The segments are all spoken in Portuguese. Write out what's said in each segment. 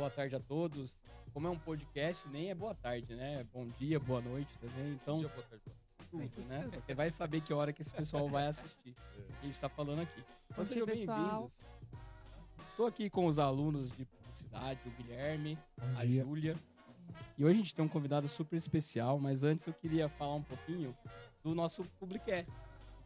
boa tarde a todos. Como é um podcast, nem é boa tarde, né? Bom dia, boa noite também. Então, Bom dia, boa tarde, tudo, né? Você vai saber que hora que esse pessoal vai assistir. O que a gente está falando aqui. Então, sejam bem-vindos. Estou aqui com os alunos de publicidade, o Guilherme, a Júlia. E hoje a gente tem um convidado super especial, mas antes eu queria falar um pouquinho do nosso Publicast.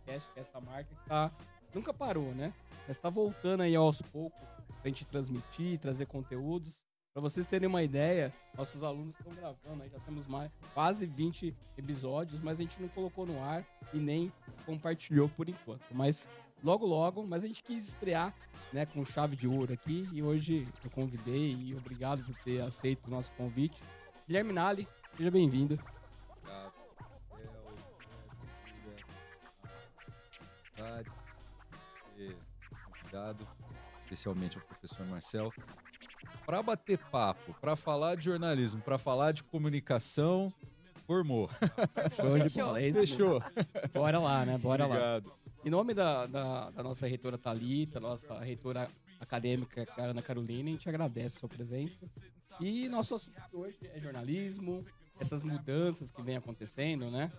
Publicast, que é essa marca que tá, nunca parou, né? Mas está voltando aí aos poucos pra gente transmitir, trazer conteúdos. Para vocês terem uma ideia, nossos alunos estão gravando, aí já temos mais, quase 20 episódios, mas a gente não colocou no ar e nem compartilhou por enquanto. Mas logo, logo, mas a gente quis estrear né, com chave de ouro aqui e hoje eu convidei e obrigado por ter aceito o nosso convite. Guilherme Nali, seja bem-vindo. Obrigado. Convidado, especialmente o professor Marcel, para bater papo, para falar de jornalismo, para falar de comunicação, formou. Show de Fechou. bola. é. Fechou. Bora lá, né? Bora lá. Obrigado. Em nome da, da, da nossa reitora Thalita, nossa reitora acadêmica Ana Carolina, a gente agradece a sua presença. E nosso assunto hoje é jornalismo, essas mudanças que vem acontecendo, né?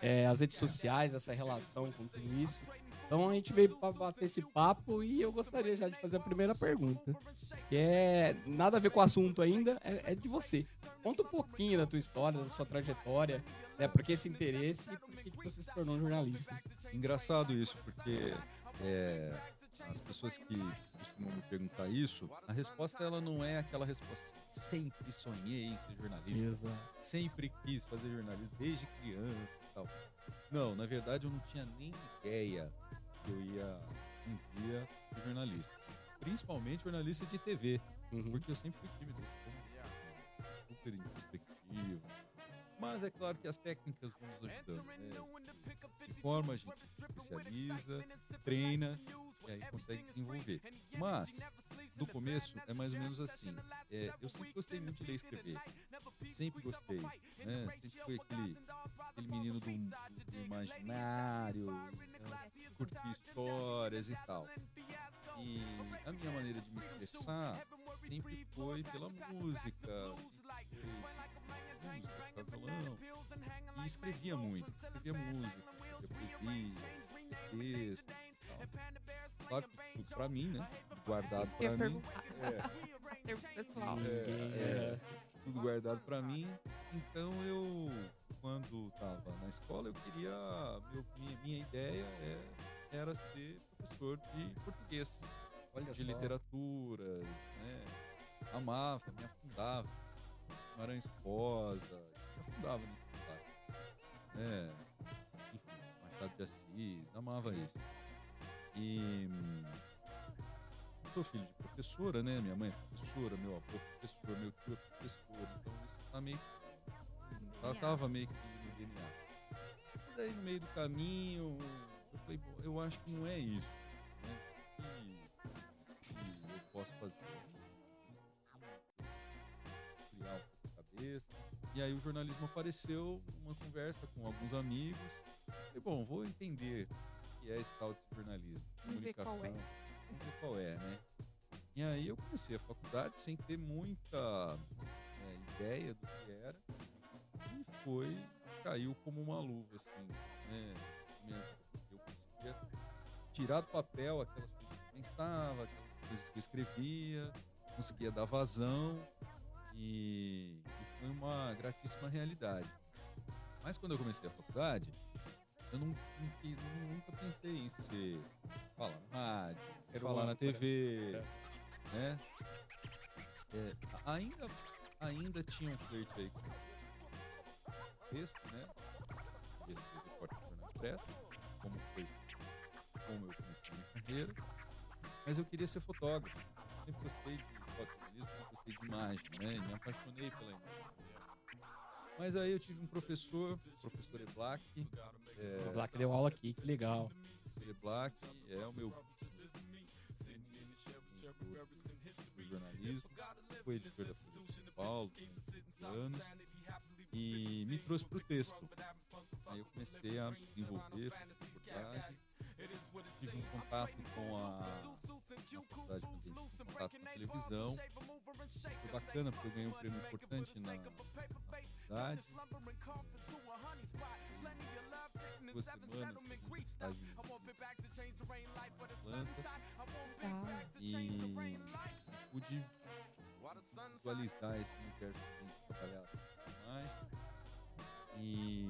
É, as redes sociais, essa relação com tudo isso. Então a gente veio para bater esse papo e eu gostaria já de fazer a primeira pergunta, que é nada a ver com o assunto ainda, é, é de você. Conta um pouquinho da tua história, da sua trajetória, né? Por que esse interesse e por que que você se tornou jornalista? Engraçado isso, porque é, as pessoas que costumam me perguntar isso, a resposta ela não é aquela resposta. Sempre sonhei em ser jornalista. Exato. sempre quis fazer jornalismo desde criança e tal. Não, na verdade eu não tinha nem ideia que eu ia um dia ser jornalista. Principalmente jornalista de TV, Uhum. porque eu sempre fui tímido, super introspectivo. Mas é claro que as técnicas vão nos ajudando. Né? Se forma, a gente se especializa, treina e aí consegue desenvolver. Mas, no começo, é mais ou menos assim. É, eu sempre gostei muito de ler e escrever. Sempre gostei. Né? Sempre fui aquele, aquele menino do, do imaginário, né? curtir histórias e tal. E a minha maneira de me expressar sempre foi pela música. Violão. E escrevia muito. Escrevia música, escrevia poesia, texto e tal. Claro que tudo pra mim, né? Guardado pra mim. É, Termo pessoal. Ninguém- é, tudo guardado pra mim. Então eu, quando tava na escola, eu queria. meu- minha, minha ideia é- era ser professor de português, Olha de só. literatura, né? Amava, me afundava. Guimarães Rosa, me afundava nesse clássico. É, enfim, Machado de Assis, amava isso. E hum, sou filho de professora, né? Minha mãe é professora, meu avô é professor, meu tio é professor. Então isso tá meio que. Tava meio que no DNA. Mas aí no meio do caminho, eu falei, "Bom, eu acho que não é isso. Né? Que, que eu posso fazer. Cabeça. E aí o jornalismo apareceu, uma conversa com alguns amigos. Falei, bom, vou entender o que é esse tal de jornalismo. Vamos ver qual é. Comunicação. Vamos ver qual é, né? E aí eu comecei a faculdade sem ter muita é, ideia do que era. E foi, caiu como uma luva, assim, né? Eu conseguia tirar do papel aquelas coisas que eu pensava, aquelas coisas que eu escrevia, conseguia dar vazão e, e foi uma gratíssima realidade. Mas quando eu comecei a faculdade, eu não, não nunca pensei em ser falar na rádio, Ser falar um na. TV, né? É, a- ainda, ainda tinha um flerte aí com texto, né? Escrever repórter como foi como eu comecei minha carreira. Mas eu queria ser fotógrafo. Sempre gostei de fotojornalismo, sempre gostei de imagem, né? E me apaixonei pela imagem. Mas aí eu tive um professor, o professor Eblac, é, O Black deu aula aqui, que legal. professor Eblac é o meu do jornalismo, foi editor da Folha de São Paulo, anos, e me trouxe para o texto. Aí eu comecei a desenvolver, fazer reportagem, tive um contato com a na faculdade contato com a televisão. Foi bacana porque eu ganhei um prêmio importante na, na faculdade. Duas semanas e pude visualizar esse universo que a gente trabalhava mais. E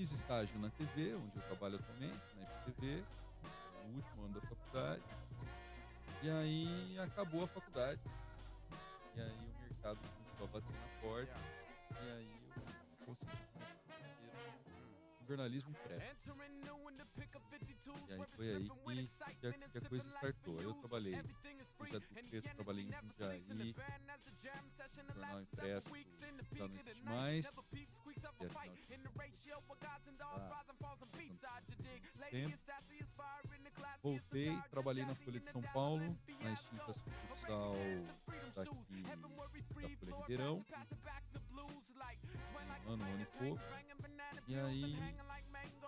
fiz estágio na TV, onde eu trabalho atualmente, na FTV, no último ano da faculdade. E aí acabou a faculdade. E aí o mercado começou a bater na porta. E aí eu consegui começar jornalismo impresso. E aí foi aí que, que, a, coisa startou. Eu trabalhei Preto, trabalhei em Jundiaí, jornal impresso, já não existe mais. E afinal de tempo. Voltei, trabalhei na Folha de São Paulo, na extinta sucursal daqui da Folha Ribeirão. Um ano, um ano e pouco. E aí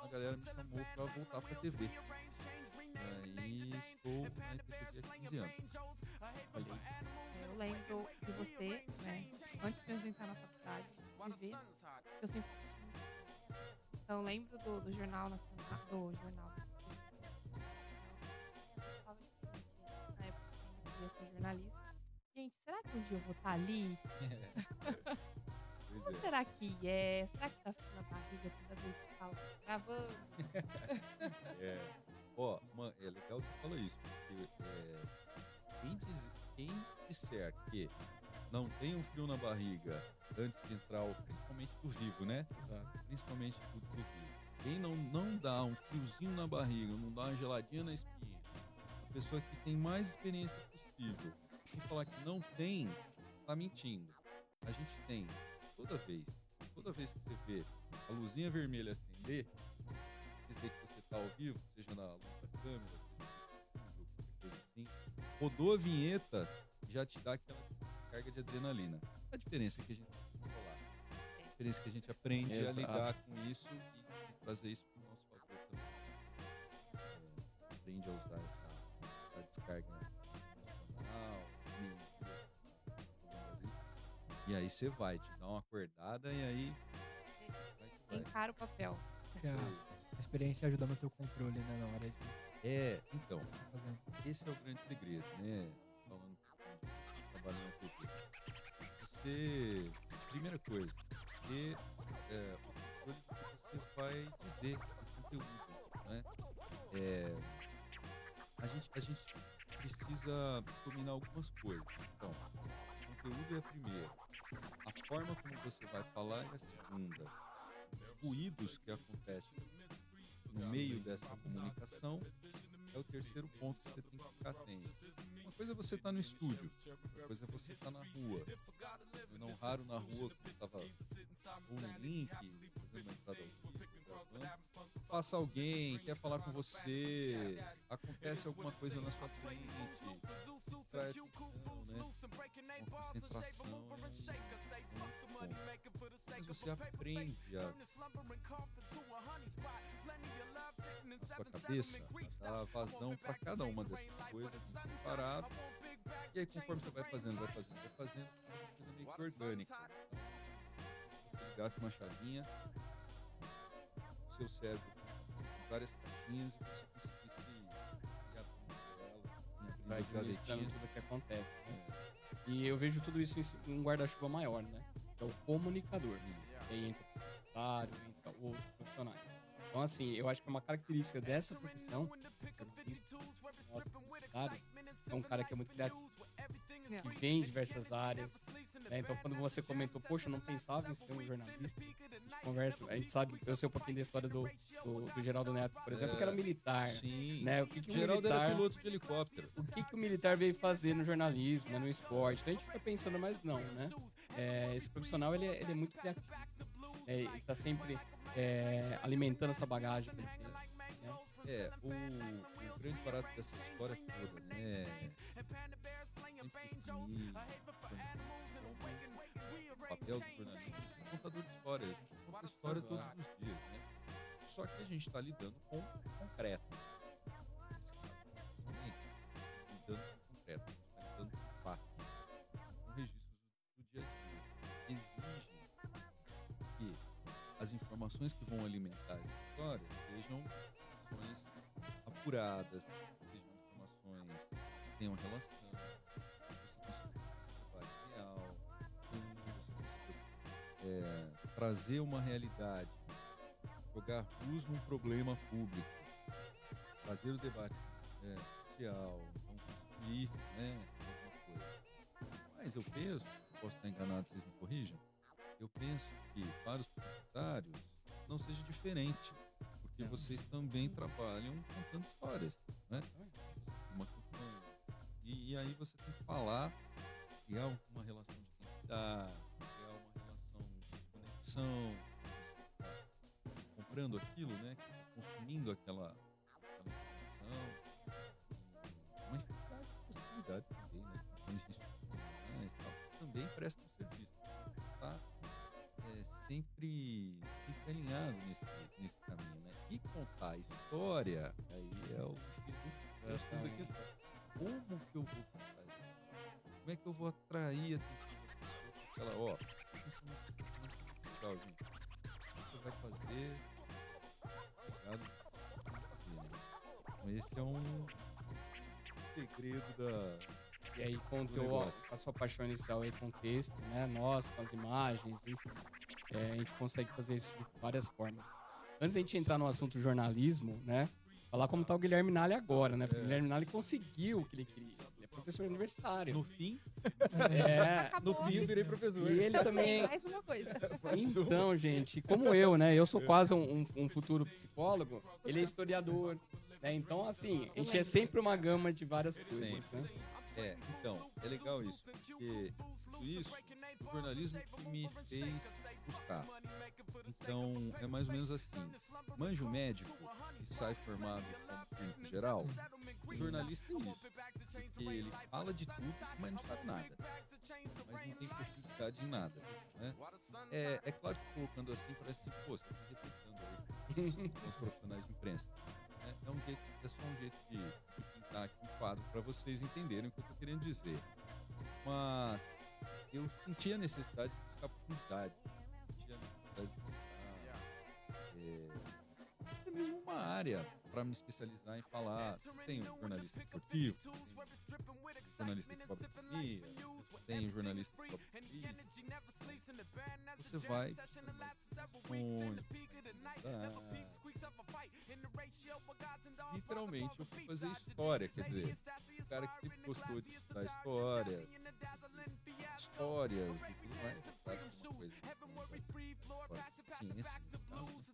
a galera me chamou pra voltar pra TV. E aí estou na IPTV há 15 anos. Olha aí. Eu lembro de você, né? Antes de entrar na faculdade, de ver, eu sempre. Então, eu lembro do, do Jornal Nacional. Do Jornal. Na época eu ser jornalista. Gente, será que um dia eu vou estar ali? Como Pois é. será que é? Será que tá frio na barriga toda vez que fala que tá gravando? É. Ó, man, é legal você falar isso, porque é, quem, diz, quem disser que não tem um frio na barriga antes de entrar, o- principalmente do vivo, né? Exato. Principalmente do, do vivo. Quem não, não dá um friozinho na barriga, não dá uma geladinha na espinha, a pessoa que tem mais experiência possível, e falar que não tem, tá mentindo. A gente tem, toda vez, toda vez que você vê a luzinha vermelha acender, dizer que você tá ao vivo, seja na luz da câmera, seja no vídeo, qualquer coisa assim, rodou a vinheta, já te dá aquela carga de adrenalina. A diferença é que a gente. A diferença é que a gente aprende Exato. a lidar com isso e, trazer isso para o nosso favor também. É, aprende a usar essa, essa descarga e aí você vai, te dá uma acordada e aí vai que vai. Encara o papel. Que a, a experiência ajuda a manter o controle, né, na hora de É, então, esse é o grande segredo, né? Falando trabalhando TV. Você, primeira coisa, ter é, você vai dizer, o conteúdo, né? É, a, gente, a gente precisa dominar algumas coisas. Então, o conteúdo é a primeira. A forma como você vai falar é a segunda. Os ruídos que acontecem no meio dessa comunicação é o terceiro ponto que você tem que ficar atento. Uma coisa é você estar no estúdio, outra coisa é você estar na rua. Eu não raro na rua, quando estava ou no link, fazendo uma entrada ao vivo. Passa alguém, quer falar com você, acontece alguma coisa na sua frente, atenção, né? Um- um. Mas você aprende a sua cabeça, a dar vazão para cada uma dessas coisas em separado. E aí, conforme você vai fazendo, vai fazendo, vai fazendo, é coisa meio que orgânica. Você ligasse uma chavinha, o seu cérebro com várias caixinhas e você conseguisse ir abrindo ela, ir Vai as administrando tudo o que acontece. né? É, E eu vejo tudo isso em um guarda-chuva maior, né? Que é o comunicador. E aí entra o publicitário, entra outros profissionais. Então, assim, eu acho que é uma característica dessa profissão, é um cara que é muito criativo, que vem em diversas áreas. né? Então, quando você comentou, poxa, eu não pensava em ser um jornalista, a gente conversa, a gente sabe, eu sei um pouquinho da história do, do, do Geraldo Neto, por exemplo, que era militar. Sim. Né? O que, que o Geraldo militar... era piloto de helicóptero. o que, que o militar veio fazer no jornalismo, né, no esporte. Então a gente fica pensando, mas não, né? É, esse profissional, ele, é- ele é muito criativo. É, ele tá sempre é, alimentando essa bagagem. Né? É, o, o grande barato dessa história toda, né? O papel do jornalista é contador de história. Conta história todos os dias, né? Só que a gente está lidando com o concreto. Nesse caso, principalmente, lidando informações que vão alimentar essa história sejam informações apuradas, sejam informações que tenham relação, real, é, trazer uma realidade, jogar luz num problema público, fazer o debate é, social, não construir né, alguma coisa. Mas eu penso, posso estar enganado, vocês me corrijam, eu penso que para os publicitários não seja diferente, porque Não. vocês também trabalham contando histórias, né? Uma campanha. E, e aí você tem que falar, criar uma relação de identidade, criar uma relação de conexão, comprando aquilo, né? Tá consumindo aquela, aquela informação. De possibilidades também, né? Também prestam serviço. Tá é, sempre, alinhado nesse, nesse caminho, né? E contar a história, aí é o é. Como que eu vou contar isso? Como é que eu vou atrair a aquela, ó, isso é legal, gente. O que você vai fazer? Esse é um segredo da, E aí contou a, a sua paixão inicial aí com o texto, né? Nós, com as imagens, enfim. É, a gente consegue fazer isso de várias formas. Antes da gente entrar no assunto jornalismo, né? Falar como tá o Guilherme Nalli agora, né? Porque o Guilherme Nalli conseguiu o que ele queria. Ele é professor universitário. no fim, É. Acabou. no fim eu virei professor. E ele também. Mais uma coisa. Então, gente, como eu, né? Eu sou quase um, um- um futuro psicólogo, ele é historiador. Né? Então, assim, a gente é sempre uma gama de várias coisas, né? É, então, é legal isso, porque isso, o jornalismo que me fez buscar. Então, é mais ou menos assim. Manja o médico que sai formado como geral, o jornalista é isso. Porque ele fala de tudo, mas não sabe nada. Mas não tem profundidade em nada. Né? É, é claro que colocando assim parece pô, você os profissionais de imprensa. né? É, um jeito, é só um jeito de, pintar aqui um quadro para vocês entenderem o que eu tô querendo dizer. Mas eu senti a necessidade de buscar profundidade. Sentia a necessidade de buscar é, até mesmo uma área para me especializar em falar. Tem um jornalista esportivo, jornalista cobre economia, tem jornalista política. Você vai responde, Literalmente eu fui fazer história, quer dizer, cara que sempre gostou de estudar histórias, histórias e tudo mais, sabe coisa história, ciência nesse caso.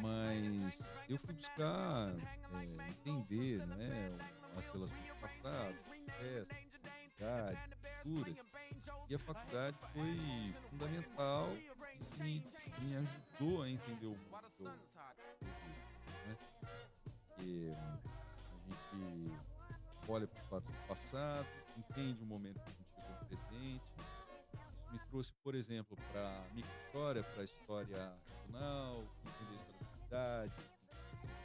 Mas eu fui buscar é, entender né, as relações do passado, idade, culturas. E a faculdade foi fundamental e me, ajudou a entender o mundo né? Porque a gente olha para do passado, entende o momento que a gente chegou no presente. Isso me trouxe, por exemplo, para a microhistória, para a história regional, entender a história da cidade,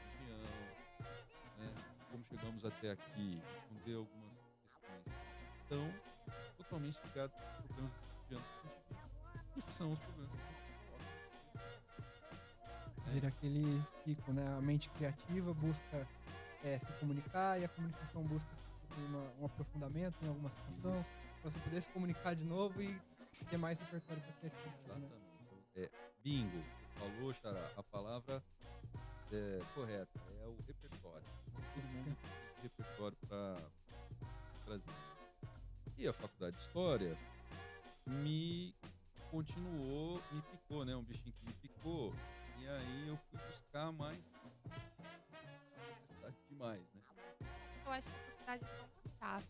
entender a região, né? como chegamos até aqui, responder algumas questões que estão totalmente ligadas aos problemas do cotidiano que são os problemas que a gente. Vira aquele pico, né? A mente criativa busca é, se comunicar e a comunicação busca uma- um aprofundamento em alguma situação, Isso. você poder se comunicar de novo e ter mais repertório para criatividade, né? Exatamente. É, bingo, falou, Xará, a palavra é, correta é o repertório. Todo mundo tem repertório para trazer. E a faculdade de História me continuou, me picou, né? Um bichinho que me picou. E aí eu fui buscar mais demais, né? Eu acho que a faculdade é chave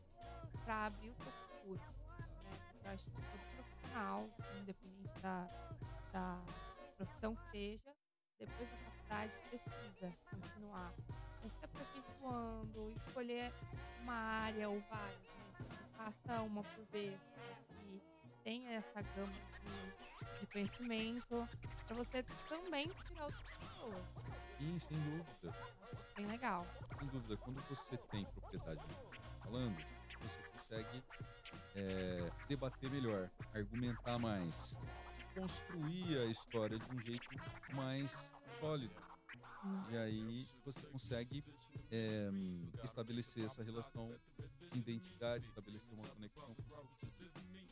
para abrir o futuro. Né? Eu acho que todo profissional, independente da, da profissão que seja, depois da faculdade precisa continuar né, se aperfeiçoando, escolher uma área ou várias, né? Faça uma por vez, para que tenha essa gama de, de conhecimento, para você também inspirar outras pessoas. Sim, sem dúvida. Bem legal. sem dúvida, quando você tem propriedade está falando, você consegue é, debater melhor, argumentar mais. construir a história de um jeito mais sólido. E aí você consegue é, estabelecer essa relação de identidade, estabelecer uma conexão com o.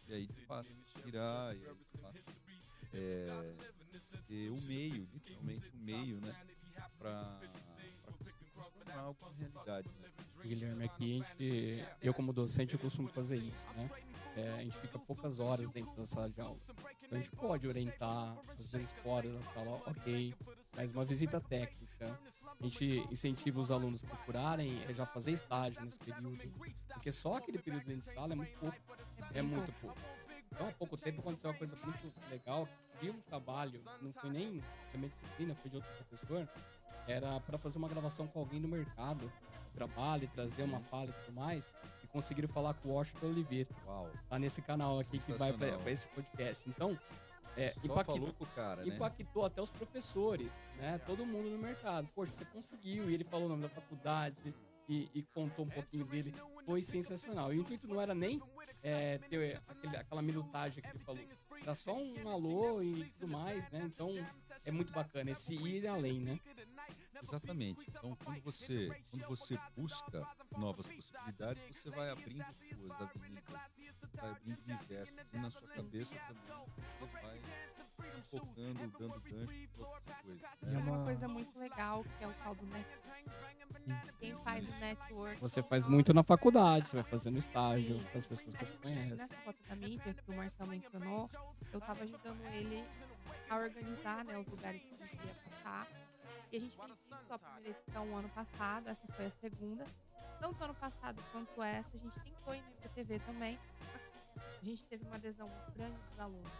E aí, de fato, virar, e aí, de fato, é, ser o meio, literalmente o meio, né? Transformar algo em realidade. Né? Guilherme, aqui a gente, eu como docente, eu costumo fazer isso, né? É, a gente fica poucas horas dentro da sala de aula. Então a gente pode orientar, às vezes fora da sala, ok, mas uma visita técnica. A gente incentiva os alunos a procurarem é já fazer estágio nesse período, porque só aquele período dentro de sala é muito pouco. É muito pouco. Então, há pouco tempo aconteceu uma coisa muito legal, que um trabalho, não foi nem da minha disciplina, foi de outro professor, era para fazer uma gravação com alguém no mercado, trabalho, trazer uma fala e tudo mais, conseguiram falar com o Washington Oliveira, Uau. lá nesse canal aqui que vai Sensacional. para esse podcast. Então, é, Só impactou, falou com o cara, né? impactou até os professores, né? Todo mundo no mercado. Poxa, você conseguiu. E ele falou o nome da faculdade e, e contou um pouquinho dele. Foi sensacional. E o intuito não era nem é, ter aquele- aquela minutagem que ele falou. Era só um alô e tudo mais, né? Então, é muito bacana esse ir além, né? Exatamente. Então, quando você, quando você busca novas possibilidades, você vai abrindo suas avenidas, vai abrindo universos. E na sua cabeça também você vai focando, dando gancho para outras coisas. Né? é Uma coisa muito legal que é o tal do network. Quem faz o network. Você faz muito na faculdade, você vai fazendo estágio Sim. com as pessoas que você conhece. nessa foto da mídia que o Marcel mencionou, eu tava ajudando ele a organizar né, os lugares que gente ia passar. E a gente fez isso a primeira edição o ano passado, essa foi a segunda. Tanto ano passado quanto essa, a gente tentou ir no IPTV também. A gente teve uma adesão muito grande dos alunos.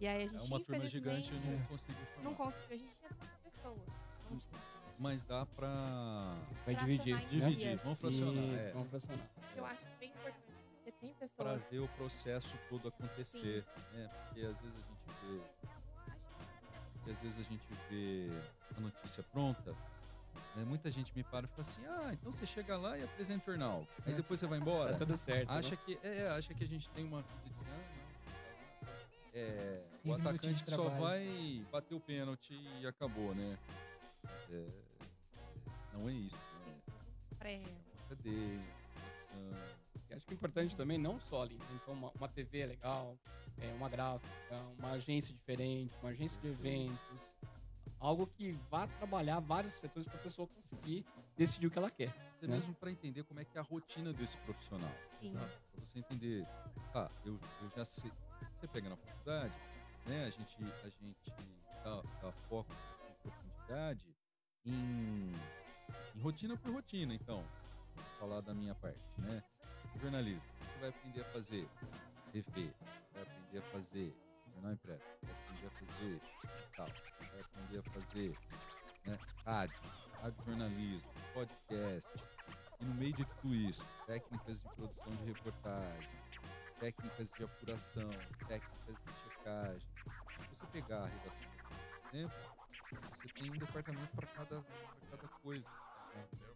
E aí a É gente, uma turma gigante e É. não conseguiu não formar. conseguiu. A gente tinha 30 pessoas. Não tinha. Mas dá para Vai dividir. dividir, vamos fracionar. Isso, é. fracionar. Eu acho bem importante, porque tem pessoas. trazer o processo todo acontecer, né? Porque às vezes a gente vê, porque às vezes a gente vê a notícia pronta, né? muita gente me para e fala assim, ah, então você chega lá e apresenta o jornal, aí É. depois você vai embora. Tá tudo certo. né? Acha que é, é, acha que a gente tem uma vida de, ah, não, é, o 15 minutinhos atacante que só vai bater o pênalti e acabou, né? Mas é, não é isso, né? Pré. Cadeia, ação, E Acho que é importante também, não só ali, né? então uma, uma TV é legal, é, uma gráfica, uma agência diferente, uma agência de eventos, algo que vá trabalhar vários setores para a pessoa conseguir decidir o que ela quer. até né? mesmo para entender como é que é a rotina desse profissional. Sim. Pra você entender, ah, eu, eu já sei. Você pega na faculdade, né? A gente, a gente dá, dá foco em profundidade em, em rotina por rotina, então. Vou falar da minha parte, né? Jornalismo. Você vai aprender a fazer TV, vai aprender a fazer jornal impresso, vai aprender a fazer digital, vai aprender a fazer né, rádio, rádio jornalismo, podcast. E no meio de tudo isso, técnicas de produção de reportagem, técnicas de apuração, técnicas de checagem. Se você pegar a redação, por exemplo, você tem um departamento para cada, cada coisa. sabe?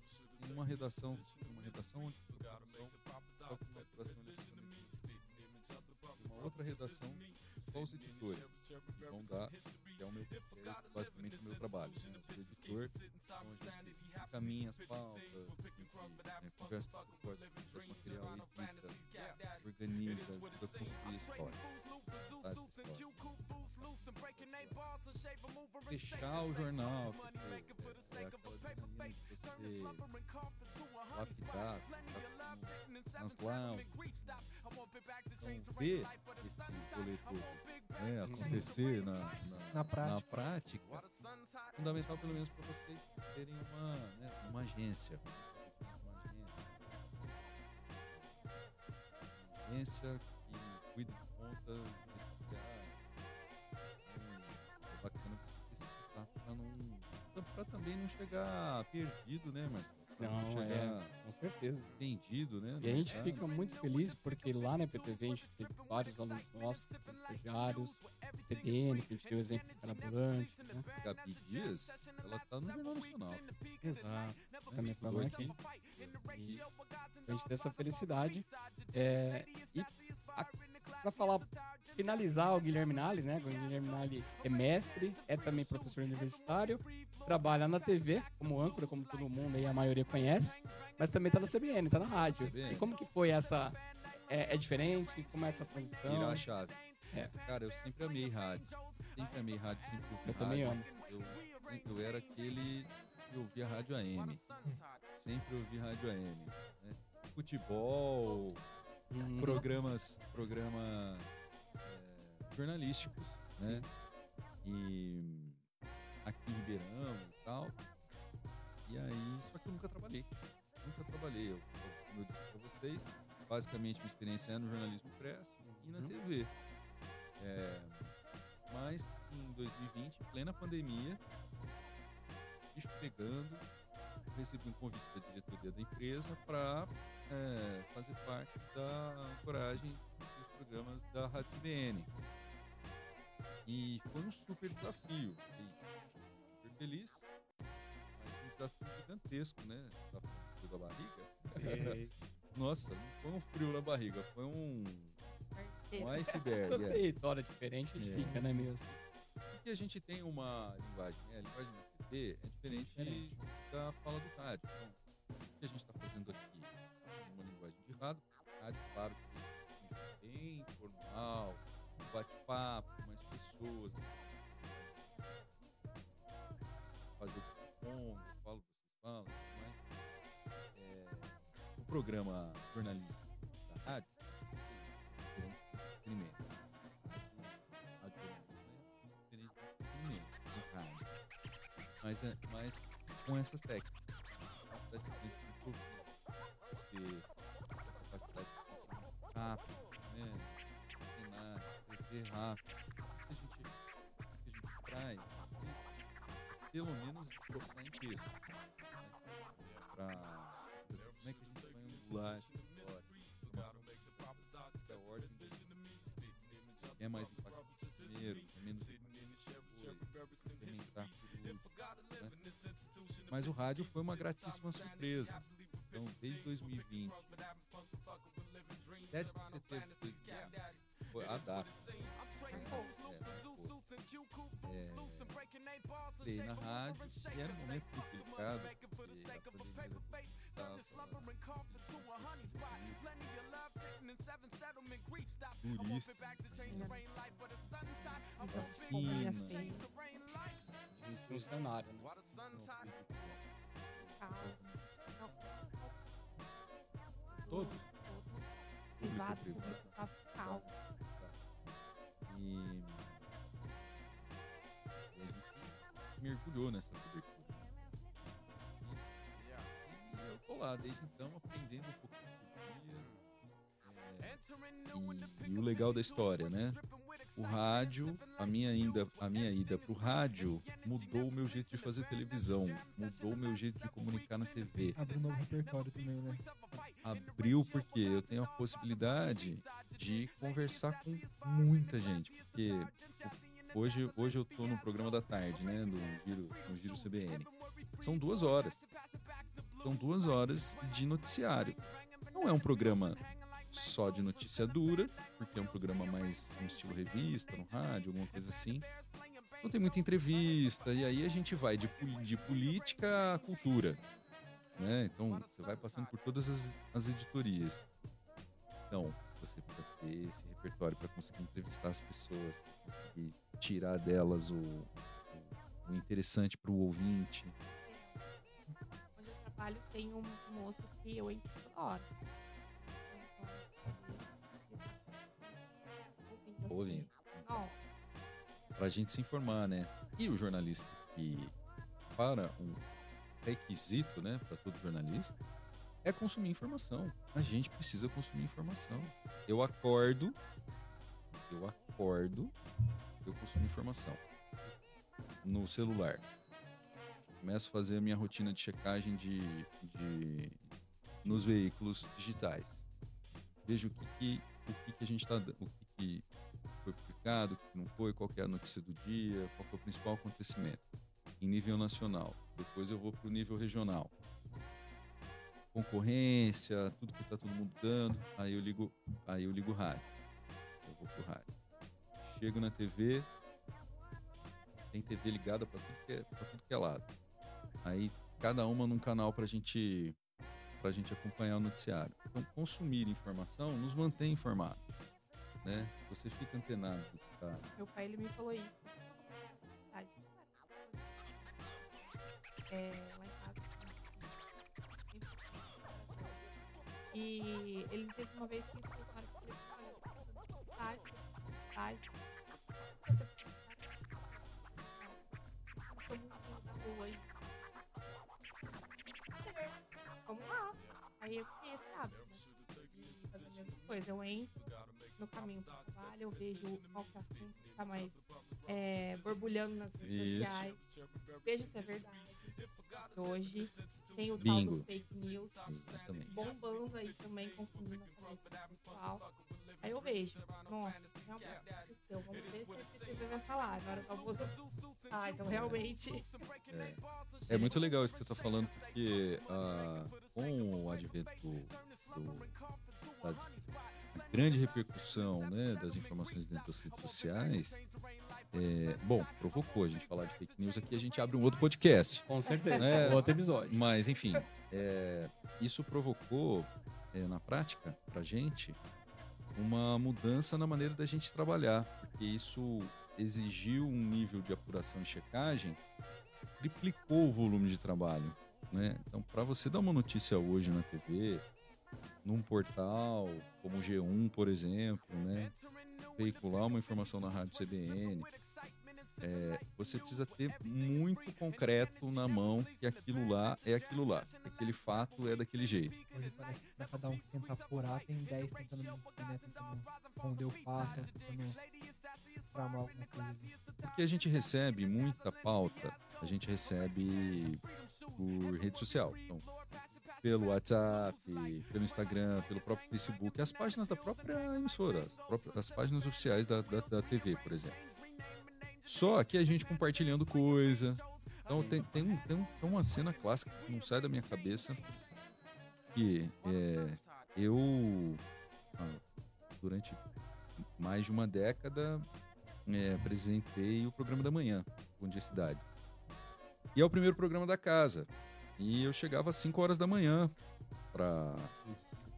Uma redação, uma redação onde com uma outra redação só os editores que vão dar, que é o meu, que é basicamente o meu trabalho. Né? O editor, então a gente encaminha as pautas, né, conversa com o recebe material, edita, organiza, ajuda a construir história. Fechar o jornal, quer lapidar, lounges. Então, ver esse boleto né, acontecer na, na, Na prática. na prática, é fundamental pelo menos para vocês terem uma, né, uma agência. Uma agência. Uma agência que cuida de contas, Para também não chegar perdido, né? Pra Não, é, com certeza. vendido, né? E a gente fica muito feliz porque lá na PTV a gente teve vários alunos nossos, estagiários, CBN, que a gente deu exemplo de carburante, né? Gabi Dias, ela tá no Jornal Nacional. Exato. Também Estudou falou aqui. aqui. E a gente tem essa felicidade. É, e para falar finalizar o Guilherme Nali, né? O Guilherme Nali é mestre, é também professor universitário, trabalha na TV como âncora, como todo mundo aí, a maioria conhece, mas também tá na CBN, tá na rádio. CBN. E como que foi essa... É, é diferente? Como é essa função? Virar a chave. É. Cara, eu sempre amei rádio. Sempre amei rádio, sempre ouvi Eu também rádio. amo. Eu, eu era aquele que ouvia rádio AM. Sempre ouvi rádio AM. né? Futebol, Hum, programas, programas é, jornalísticos, né? E aqui em Ribeirão e tal. E aí, só que eu nunca trabalhei. Nunca trabalhei. Eu, como eu disse pra vocês, basicamente minha experiência é no jornalismo impresso e na Uhum. TV. É, mas em 2020, em plena pandemia, bicho pegando, recebi um convite da diretoria da empresa para fazer parte da ancoragem dos programas da Rádio CBN. E foi um super desafio. Fiquei super feliz, mas um desafio gigantesco, né? Tá falando frio da barriga? Nossa, não foi um frio na barriga, foi um, um iceberg. Todo é. território diferente, a gente É. fica, né, assim. Porque a gente tem uma linguagem, né? A linguagem da TV é diferente, Diferente. da fala do rádio. Então, o que a gente está fazendo aqui? Uma linguagem de rádio, rádio claro que é bem informal, um bate-papo pessoas. Fazer como, falo, vocês falam, mas é, o programa jornalístico da rádio é rádio. Mas, mas com essas técnicas. Gente muito ouvir, ter capacidade de pensar rápido, né? Treinar, escrever rápido. Pelo menos em texto. Né? Pra, como é que a gente vai angular essa história? Informação, é a ordem é mais impactante primeiro, é menos impactante tudo, né? Mas o rádio foi uma gratíssima surpresa. Então, desde 2020, 7 de setembro de 2020, foi a data. É. É, Play na rádio e era um momento muito delicado, porque a pandemia estava duríssima. Vacina. Vacina. Um funcionário, né? Caos. Não, Todos. Privado, Público, público, mergulhou nessa cobertura. E, e eu tô lá desde então aprendendo um pouquinho por dia. É, e, e o legal da história, né? O rádio, a minha ida, a minha ida pro rádio mudou o meu jeito de fazer televisão, mudou o meu jeito de comunicar na TV Abre um novo repertório também, né? abriu porque eu tenho a possibilidade de conversar com muita gente. Porque hoje, hoje eu tô no programa da tarde, né? No Giro, no Giro CBN. São duas horas. São duas horas de noticiário. Não é um programa só de notícia dura, porque é um programa mais no estilo revista, no rádio, alguma coisa assim. Não tem muita entrevista, e aí a gente vai de, de política à cultura né? Então você vai passando por todas as, as editorias. Então você ter esse repertório para conseguir entrevistar as pessoas, conseguir tirar delas o, o, o interessante para o ouvinte. Onde eu trabalho tem um moço que eu entro toda hora. Ouvindo. Para a gente se informar, né? E o jornalista que para um requisito, né, para todo jornalista é consumir informação. A gente precisa consumir informação. Eu acordo, eu acordo, eu consumo informação no celular. Começo a fazer a minha rotina de checagem de, de nos veículos digitais. Vejo o que, que o que, que a gente está, o que, que foi publicado, o que não foi, qual é a notícia do dia, qual que é o principal acontecimento em nível nacional. Depois eu vou para o nível regional. Concorrência, tudo que está todo mundo dando. Aí eu ligo, aí eu ligo o rádio. Eu vou pro rádio. chego na TV, tem TV ligada para tudo, que é, tudo que é lado. Aí cada uma num canal pra gente pra gente acompanhar o noticiário. Então, consumir informação nos mantém informados, né? Você fica antenado. Tá? Meu pai, ele me falou isso. É, E ele teve uma vez que falaram que ele olha, tarde, tarde. Tô muito na. Vamos lá. Aí eu conheço né? De fazer a mesma coisa. Eu entro no caminho do trabalho, eu vejo é o assunto que tá mais é, borbulhando nas redes Isso. sociais. Vejo se é verdade. Hoje tem o Bingo. tal do fake news Exatamente. bombando aí também, confundindo a pessoal. Aí eu vejo, nossa, realmente aconteceu. Vamos ver se a TV vai falar. Na hora do almoço, ah, então realmente. É. É muito legal isso que você está falando, porque ah, com o advento do, do- das, a grande repercussão né, das informações dentro das redes sociais, é, bom, provocou a gente falar de fake news aqui, a gente abre um outro podcast. Com certeza. É. Outro episódio. Mas, enfim, é, isso provocou, é, na prática, pra gente, uma mudança na maneira da gente trabalhar. Porque isso exigiu um nível de apuração e checagem, triplicou o volume de trabalho. Né? Então, para você dar uma notícia hoje na TV, num portal como o G1, por exemplo, né? veicular uma informação na rádio CBN, é, você precisa ter muito concreto na mão que aquilo lá é aquilo lá, que aquele fato é daquele jeito. Hoje parece que pra cada um que tenta apurar, tem 10 tentando, né, tentando esconder o fato, tentando tramar alguma coisa. Porque a gente recebe muita pauta, a gente recebe por rede social. Então, pelo WhatsApp, pelo Instagram, pelo próprio Facebook, as páginas da própria emissora, as, páginas oficiais da, da, da TV, por exemplo. Só que a gente compartilhando coisa. Então tem, tem, tem, tem uma cena clássica que não sai da minha cabeça. Que é, eu, ah, durante mais de uma década, é, apresentei o programa da manhã, Bom Dia Cidade. E é o primeiro programa da casa. E eu chegava às 5 horas da manhã para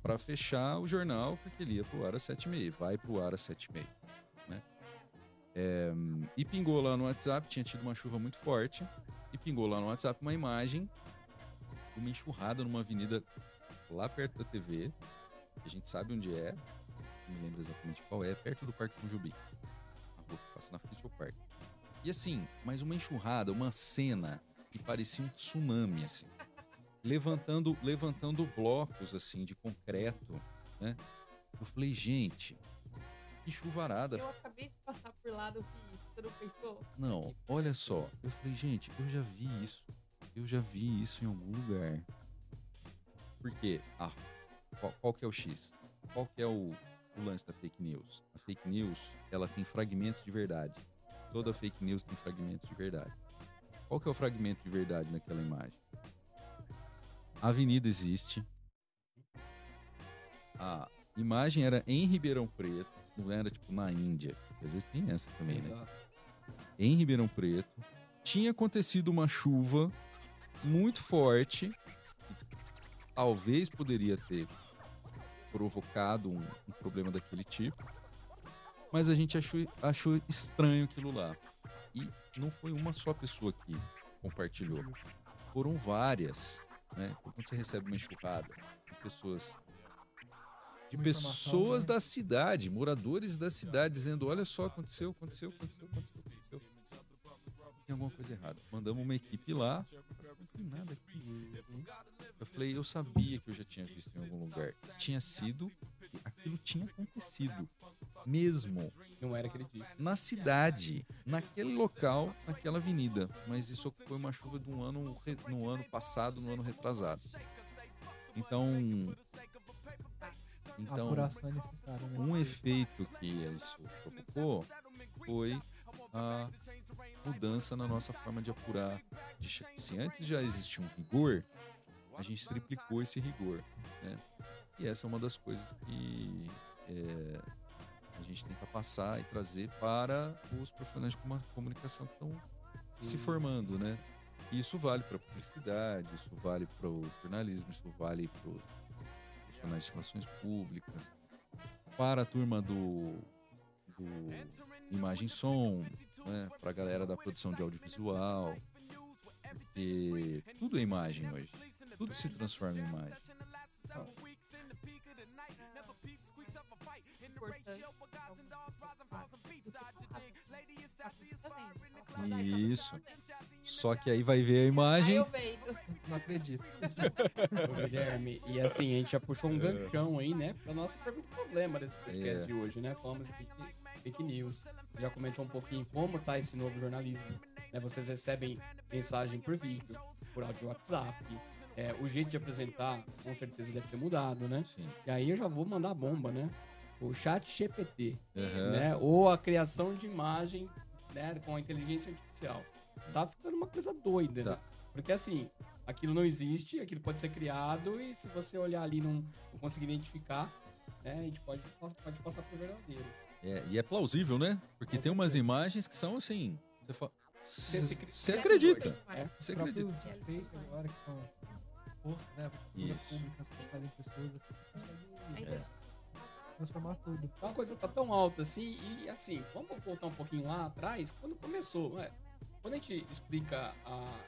para fechar o jornal, porque ele ia pro ar às 7h30, vai pro ar às 7h30. Né? É, e pingou lá no WhatsApp, tinha tido uma chuva muito forte, e pingou lá no WhatsApp uma imagem de uma enxurrada numa avenida lá perto da TV, a gente sabe onde é, não lembro exatamente qual é, perto do Parque Conjubi. A rua que passa na frente do parque. E assim, mas uma enxurrada, uma cena que parecia um tsunami, assim. Levantando, levantando blocos, assim, de concreto, né? Eu falei, gente, que chuvarada. Eu acabei de passar por lá do que você não pensou? Não, olha só. Eu falei, gente, eu já vi isso. Eu já vi isso em algum lugar. Por quê? Ah, qual, qual que é o X? Qual que é o, o lance da fake news? A fake news, ela tem fragmentos de verdade. Toda fake news tem fragmentos de verdade. Qual que é o fragmento de verdade naquela imagem? A avenida existe. A imagem era em Ribeirão Preto, não era tipo na Índia. Às vezes tem essa também, né? Exato. em Ribeirão Preto. Tinha acontecido uma chuva muito forte, talvez poderia ter provocado um, um problema daquele tipo, mas a gente achou, achou estranho aquilo lá. E não foi uma só pessoa que compartilhou, foram várias. Né? Quando você recebe uma enxurrada de pessoas de pessoas né? da cidade, moradores da cidade, dizendo: olha só, aconteceu, aconteceu, aconteceu, aconteceu, aconteceu. Tem alguma coisa errada. Mandamos uma equipe lá, não tem nada aqui. Eu falei, eu sabia que eu já tinha visto em algum lugar. Tinha sido, aquilo tinha acontecido. Mesmo Não era aquele dia. na cidade, naquele local, naquela avenida. Mas isso foi uma chuva de um ano, no ano passado, no ano retrasado. Então, A então apuração é necessária, né? um efeito que isso provocou foi a mudança na nossa forma de apurar. Se antes já existia um rigor, a gente triplicou esse rigor. Né? E essa é uma das coisas que é, gente tenta passar e trazer para os profissionais de comunicação que estão se formando, sim, né? sim. E isso vale para a publicidade, isso vale para o jornalismo, isso vale para os profissionais de relações públicas, para a turma do, do imagem e som, né? para a galera da produção de audiovisual, porque tudo é imagem hoje, tudo se transforma em imagem. Importante. Isso. Só que aí vai ver a imagem. eu veido. Não acredito. Ô, Guilherme, e assim, a gente já puxou um ganchão aí, né? Pra nossa pergunta problema desse podcast É. de hoje, né? Falamos de fake, fake news. Já comentou um pouquinho como tá esse novo jornalismo. Né? Vocês recebem mensagem por vídeo, por áudio WhatsApp. É, o jeito de apresentar, com certeza, deve ter mudado, né? Sim. E aí eu já vou mandar a bomba, né? O chat GPT, Aham. né? Ou a criação de imagem né? com a inteligência artificial. Tá ficando uma coisa doida, Tá. né? Porque assim, aquilo não existe, aquilo pode ser criado e se você olhar ali e não, não conseguir identificar, né? A gente pode, pode passar por verdadeiro. É, e é plausível, né? Porque Com tem umas certeza. imagens que são assim. Você fala. Você se cri- Você É, acredita? É. Você acredita? agora que estão postos, né? Isso. públicas pessoas, consegue Ainda transformar tudo. Então a coisa tá tão alta assim, e assim, vamos voltar um pouquinho lá atrás, quando começou, né? Quando a gente explica a-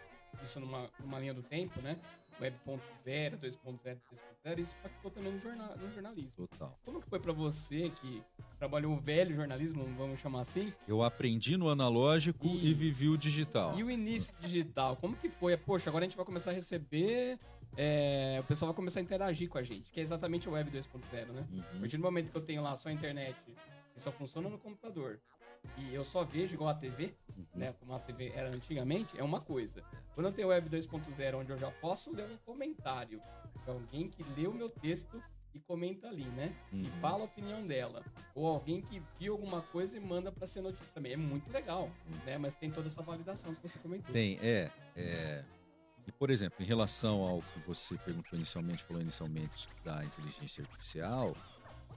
isso numa, numa linha do tempo, né? Web.0, 2.0, 3.0, isso impactou também no, jornal, no jornalismo. Total. Como que foi pra você que trabalhou o velho jornalismo, vamos chamar assim, Eu aprendi no analógico e Isso. vivi o digital. e o início digital? Como que foi? Poxa, agora a gente vai começar a receber, é, o pessoal vai começar a interagir com a gente, que é exatamente o Web 2.0, né? A Uhum. partir do momento que eu tenho lá só a internet que só funciona no computador e eu só vejo igual a TV, Uhum. né, como a TV era antigamente, é uma coisa. Quando eu tenho Web 2.0, onde eu já posso ler um comentário de alguém que lê o meu texto e comenta ali, né? E Uhum. fala a opinião dela. Ou alguém que viu alguma coisa e manda pra ser notícia também. É muito legal, né? Mas tem toda essa validação que você comentou. Tem, é, é. E, por exemplo, em relação ao que você perguntou inicialmente, falou inicialmente da inteligência artificial,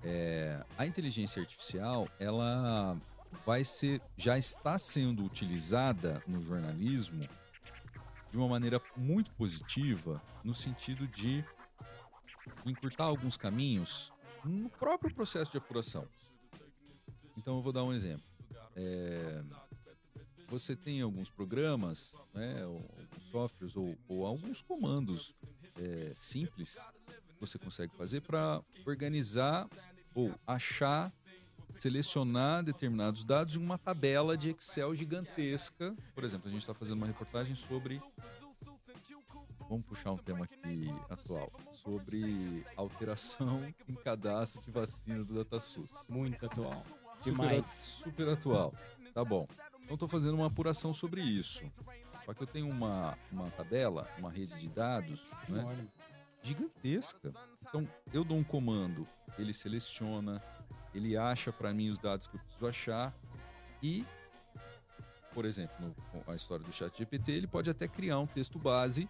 é, a inteligência artificial, ela vai ser, já está sendo utilizada no jornalismo de uma maneira muito positiva, no sentido de encurtar alguns caminhos no próprio processo de apuração. Então, eu vou dar um exemplo. É, você tem alguns programas, né, ou softwares ou, ou alguns comandos é, simples que você consegue fazer para organizar ou achar, selecionar determinados dados em uma tabela de Excel gigantesca. Por exemplo, a gente está fazendo uma reportagem sobre. Vamos puxar um tema aqui atual. Sobre alteração em cadastro de vacina do DataSUS. Muito atual. Super, Demais. super atual. Tá bom. Então estou fazendo uma apuração sobre isso. Só que eu tenho uma, uma tabela, uma rede de dados né, gigantesca. Então eu dou um comando, ele seleciona, ele acha para mim os dados que eu preciso achar e, por exemplo, no, a história do chat GPT, ele pode até criar um texto base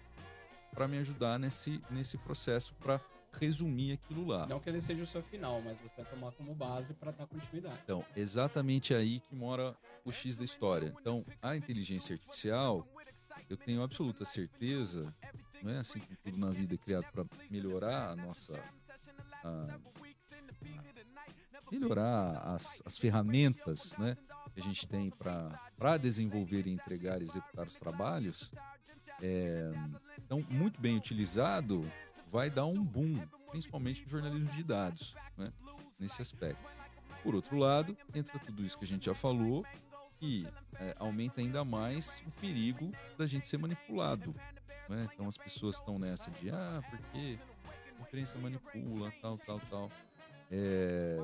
para me ajudar nesse, nesse processo para resumir aquilo lá. Não que ele seja o seu final, mas você vai tomar como base para dar continuidade. Então, exatamente aí que mora o X da história. Então, a inteligência artificial, eu tenho absoluta certeza, não é assim que tudo na vida é criado para melhorar a nossa. a- a- melhorar as, as ferramentas né, que a gente tem para desenvolver, entregar e executar os trabalhos. É, então, muito bem utilizado, vai dar um boom, principalmente no jornalismo de dados, né, nesse aspecto. Por outro lado, entra tudo isso que a gente já falou e é, aumenta ainda mais o perigo da gente ser manipulado. né? Então as pessoas estão nessa de ah, porque a imprensa manipula, tal, tal, tal. É,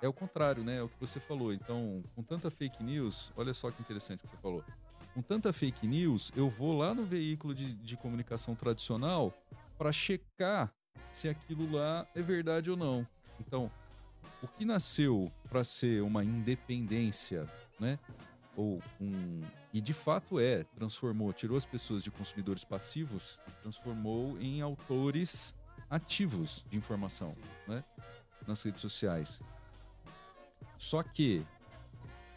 é o contrário, né? É o que você falou. Então, com tanta fake news, olha só que interessante que você falou. Com tanta fake news, eu vou lá no veículo de, de comunicação tradicional para checar se aquilo lá é verdade ou não. Então, o que nasceu para ser uma independência, né? Ou um e de fato é, transformou, tirou as pessoas de consumidores passivos transformou em autores ativos de informação Sim. nas redes sociais. Só que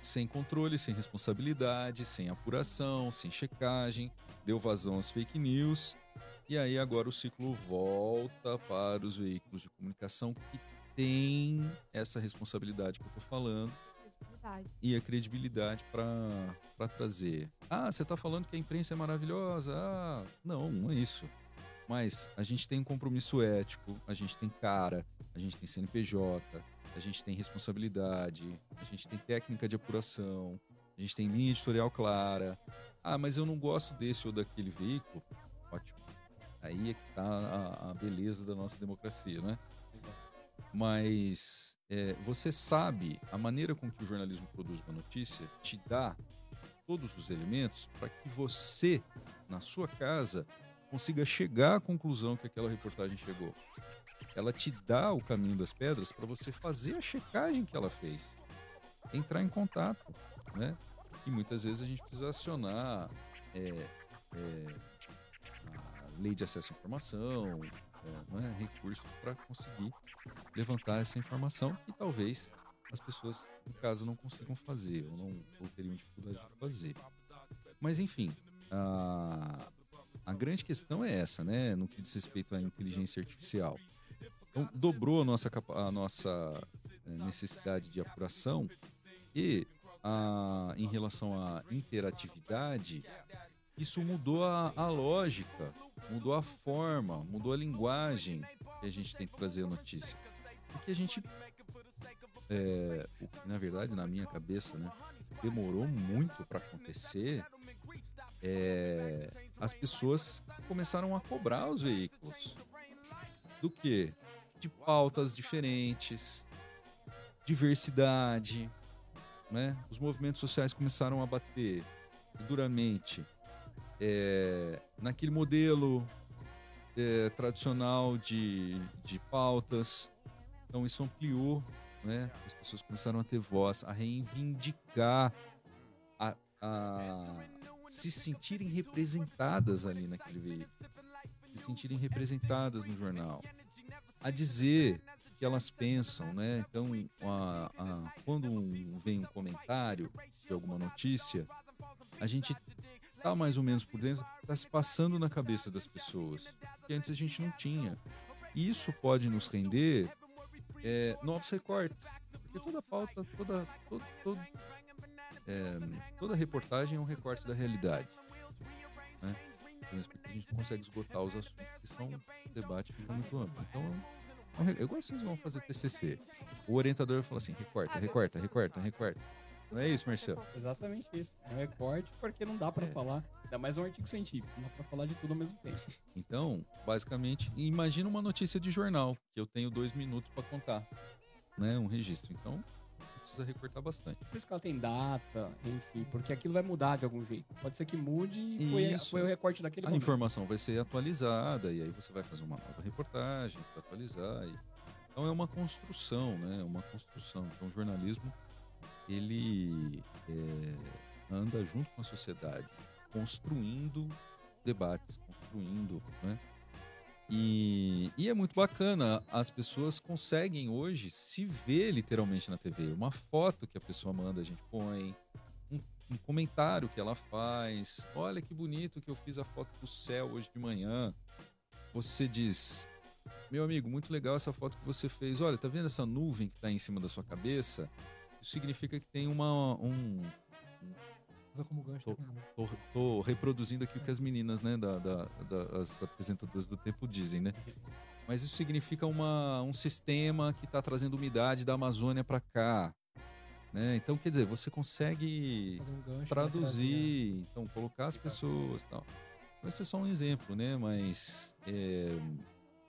sem controle, sem responsabilidade, sem apuração, sem checagem, deu vazão às fake news. E aí agora o ciclo volta para os veículos de comunicação que têm essa responsabilidade que eu estou falando e a credibilidade para trazer. Ah, você está falando que a imprensa é maravilhosa? Ah, não, não é isso. Mas a gente tem um compromisso ético, a gente tem cara, a gente tem CNPJ, a gente tem responsabilidade, a gente tem técnica de apuração, a gente tem linha editorial clara. Ah, mas eu não gosto desse ou daquele veículo. Ótimo. Aí é que tá a, a beleza da nossa democracia, né? Mas é, você sabe a maneira com que o jornalismo produz uma notícia te dá todos os elementos para que você, na sua casa, consiga chegar à conclusão que aquela reportagem chegou. Ela te dá o caminho das pedras para você fazer a checagem que ela fez, entrar em contato, né? E muitas vezes a gente precisa acionar é, é, lei de acesso à informação, é, não é? recursos para conseguir levantar essa informação que talvez as pessoas em casa não consigam fazer ou não ou teriam dificuldade de fazer. Mas enfim, a, a grande questão é essa, né? No que diz respeito à inteligência artificial. Então, dobrou a nossa, a nossa eh, necessidade de apuração e a, em relação à interatividade, isso mudou a, a lógica, mudou a forma, mudou a linguagem que a gente tem que trazer a notícia. Porque a gente, é, na verdade, na minha cabeça, né, demorou muito para acontecer, é, as pessoas começaram a cobrar os veículos. Do que? De pautas diferentes, diversidade, né? Os movimentos sociais começaram a bater duramente é, naquele modelo é, tradicional de, de pautas. Então isso ampliou, né? As pessoas começaram a ter voz, a reivindicar, a, a se sentirem representadas ali naquele veículo, se sentirem representadas no jornal, a dizer que elas pensam, né? Então, a, a, quando vem um comentário de alguma notícia, a gente tá mais ou menos por dentro, tá se passando na cabeça das pessoas, que antes a gente não tinha. E isso pode nos render é, novos recortes, porque toda pauta, toda, todo, todo, é, toda reportagem é um recorte da realidade. Né? A gente consegue esgotar os assuntos, que são um debate que fica muito amplo. Então, é um re- igual vocês vão fazer TCC. O orientador fala assim, recorta, recorta, recorta, recorta. Não é isso, Marcelo? Exatamente isso. É um recorte porque não dá pra É. falar. Ainda mais um artigo científico. Não dá pra falar de tudo ao mesmo tempo. Então, basicamente, imagina uma notícia de jornal, que eu tenho dois minutos para contar, né? Um registro. Então, precisa recortar bastante. Por isso que ela tem data, enfim, porque aquilo vai mudar de algum jeito. Pode ser que mude e foi, Isso. foi o recorte daquele A momento. informação vai ser atualizada e aí você vai fazer uma nova reportagem para atualizar. e- Então é uma construção, né? É uma construção. Então o jornalismo ele é, anda junto com a sociedade, construindo debates, construindo, né? E, e é muito bacana, as pessoas conseguem hoje se ver literalmente na TV. Uma foto que a pessoa manda, a gente põe, um, um comentário que ela faz. Olha que bonito que eu fiz a foto do céu hoje de manhã. Você diz, meu amigo, muito legal essa foto que você fez. Olha, tá vendo essa nuvem que tá em cima da sua cabeça? Isso significa que tem uma, um, Usa como gancho. Tô- gancho. Tô, tô reproduzindo aqui o que as meninas, né, da, da- da- as apresentadoras do tempo dizem, né? Mas isso significa uma, um sistema que está trazendo umidade da Amazônia para cá, né? Então, quer dizer, você consegue um né, traduzir, então colocar as pessoas, tal. Esse é só um exemplo, né? Mas é,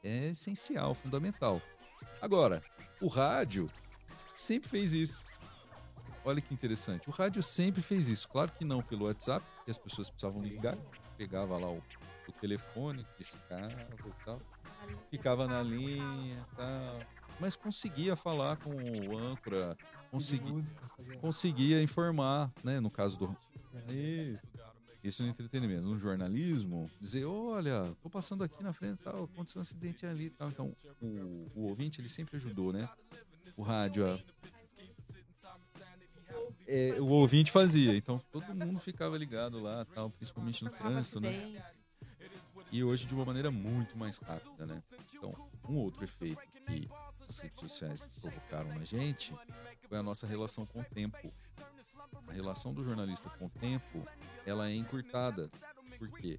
é essencial, fundamental. Agora, o rádio sempre fez isso. Olha que interessante. O rádio sempre fez isso. Claro que não pelo WhatsApp, que as pessoas precisavam Sim. ligar. Pegava lá o, o telefone, piscava e tal. Ficava na linha e tal. Mas conseguia falar com o âncora, de conseguia, informar, né? No caso do, isso. Isso no entretenimento. No jornalismo, dizer, olha, tô passando aqui na frente, tal, aconteceu um acidente ali e tal. Então, o, o ouvinte, ele sempre ajudou, né? O rádio a é, o ouvinte fazia. Então todo mundo ficava ligado lá, tal, principalmente no trânsito, né? E hoje de uma maneira muito mais rápida, né? Então, um outro efeito que as redes sociais provocaram na gente foi a nossa relação com o tempo. A relação do jornalista com o tempo, ela é encurtada. Por quê?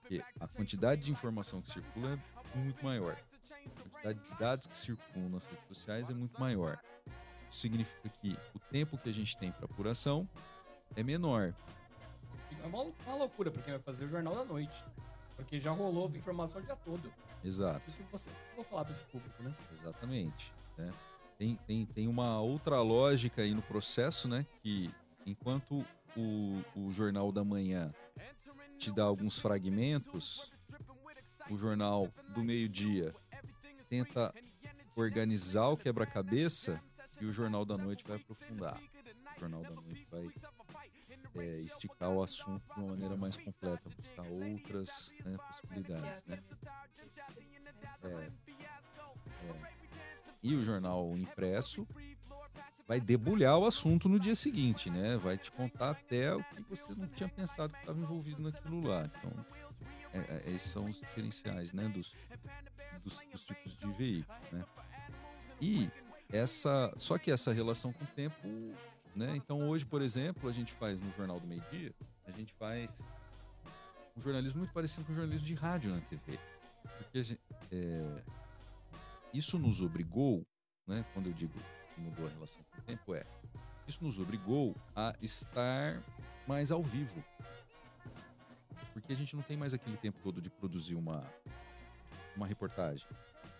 Porque a quantidade de informação que circula é muito maior. A quantidade de dados que circulam nas redes sociais é muito maior. Isso significa que o tempo que a gente tem para apuração é menor. É uma, uma loucura pra quem vai fazer o Jornal da Noite. Porque já rolou informação o dia todo. Exato. O que você vou falar pra esse público, né? Exatamente. né? Tem, tem, tem uma outra lógica aí no processo, né? Que enquanto o, o Jornal da Manhã te dá alguns fragmentos, o Jornal do Meio-Dia tenta organizar o quebra-cabeça e o Jornal da Noite vai aprofundar. O Jornal da Noite vai é, esticar o assunto de uma maneira mais completa, buscar outras né, possibilidades, né? É, é. E o jornal impresso vai debulhar o assunto no dia seguinte, né? Vai te contar até o que você não tinha pensado que estava envolvido naquilo lá. Então, é, é, esses são os diferenciais, né? Dos, dos, dos tipos de veículo, né? E essa, só que essa relação com o tempo, né? Então hoje, por exemplo, a gente faz no Jornal do Meio Dia, a gente faz um jornalismo muito parecido com o jornalismo de rádio na TV. Porque a gen- é, isso nos obrigou, né? Quando eu digo que mudou a relação com o tempo, é isso nos obrigou a estar mais ao vivo. Porque a gente não tem mais aquele tempo todo de produzir uma, uma reportagem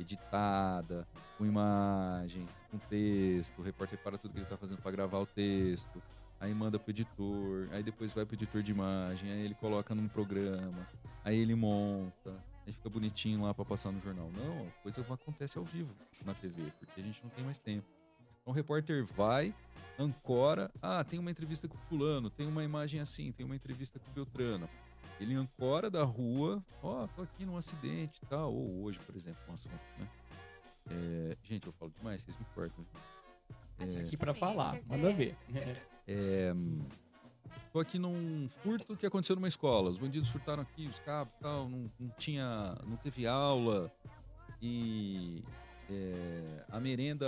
editada, com imagens, com texto, o repórter para tudo que ele está fazendo para gravar o texto, aí manda pro editor, aí depois vai pro editor de imagem, aí ele coloca num programa, aí ele monta, aí fica bonitinho lá para passar no jornal. Não, a coisa acontece ao vivo na TV, porque a gente não tem mais tempo. Então o repórter vai, ancora, ah, tem uma entrevista com fulano, tem uma imagem assim, tem uma entrevista com Beltrano. Ele ancora da rua, ó, tô aqui num acidente e tal, ou hoje, por exemplo, um assunto, né? É, gente, eu falo demais, vocês me cortam. É, Aqui pra Sim, falar, manda ver. é, tô aqui num furto que aconteceu numa escola. Os bandidos furtaram aqui, os cabos e tal, não, não tinha. não teve aula. E é, a merenda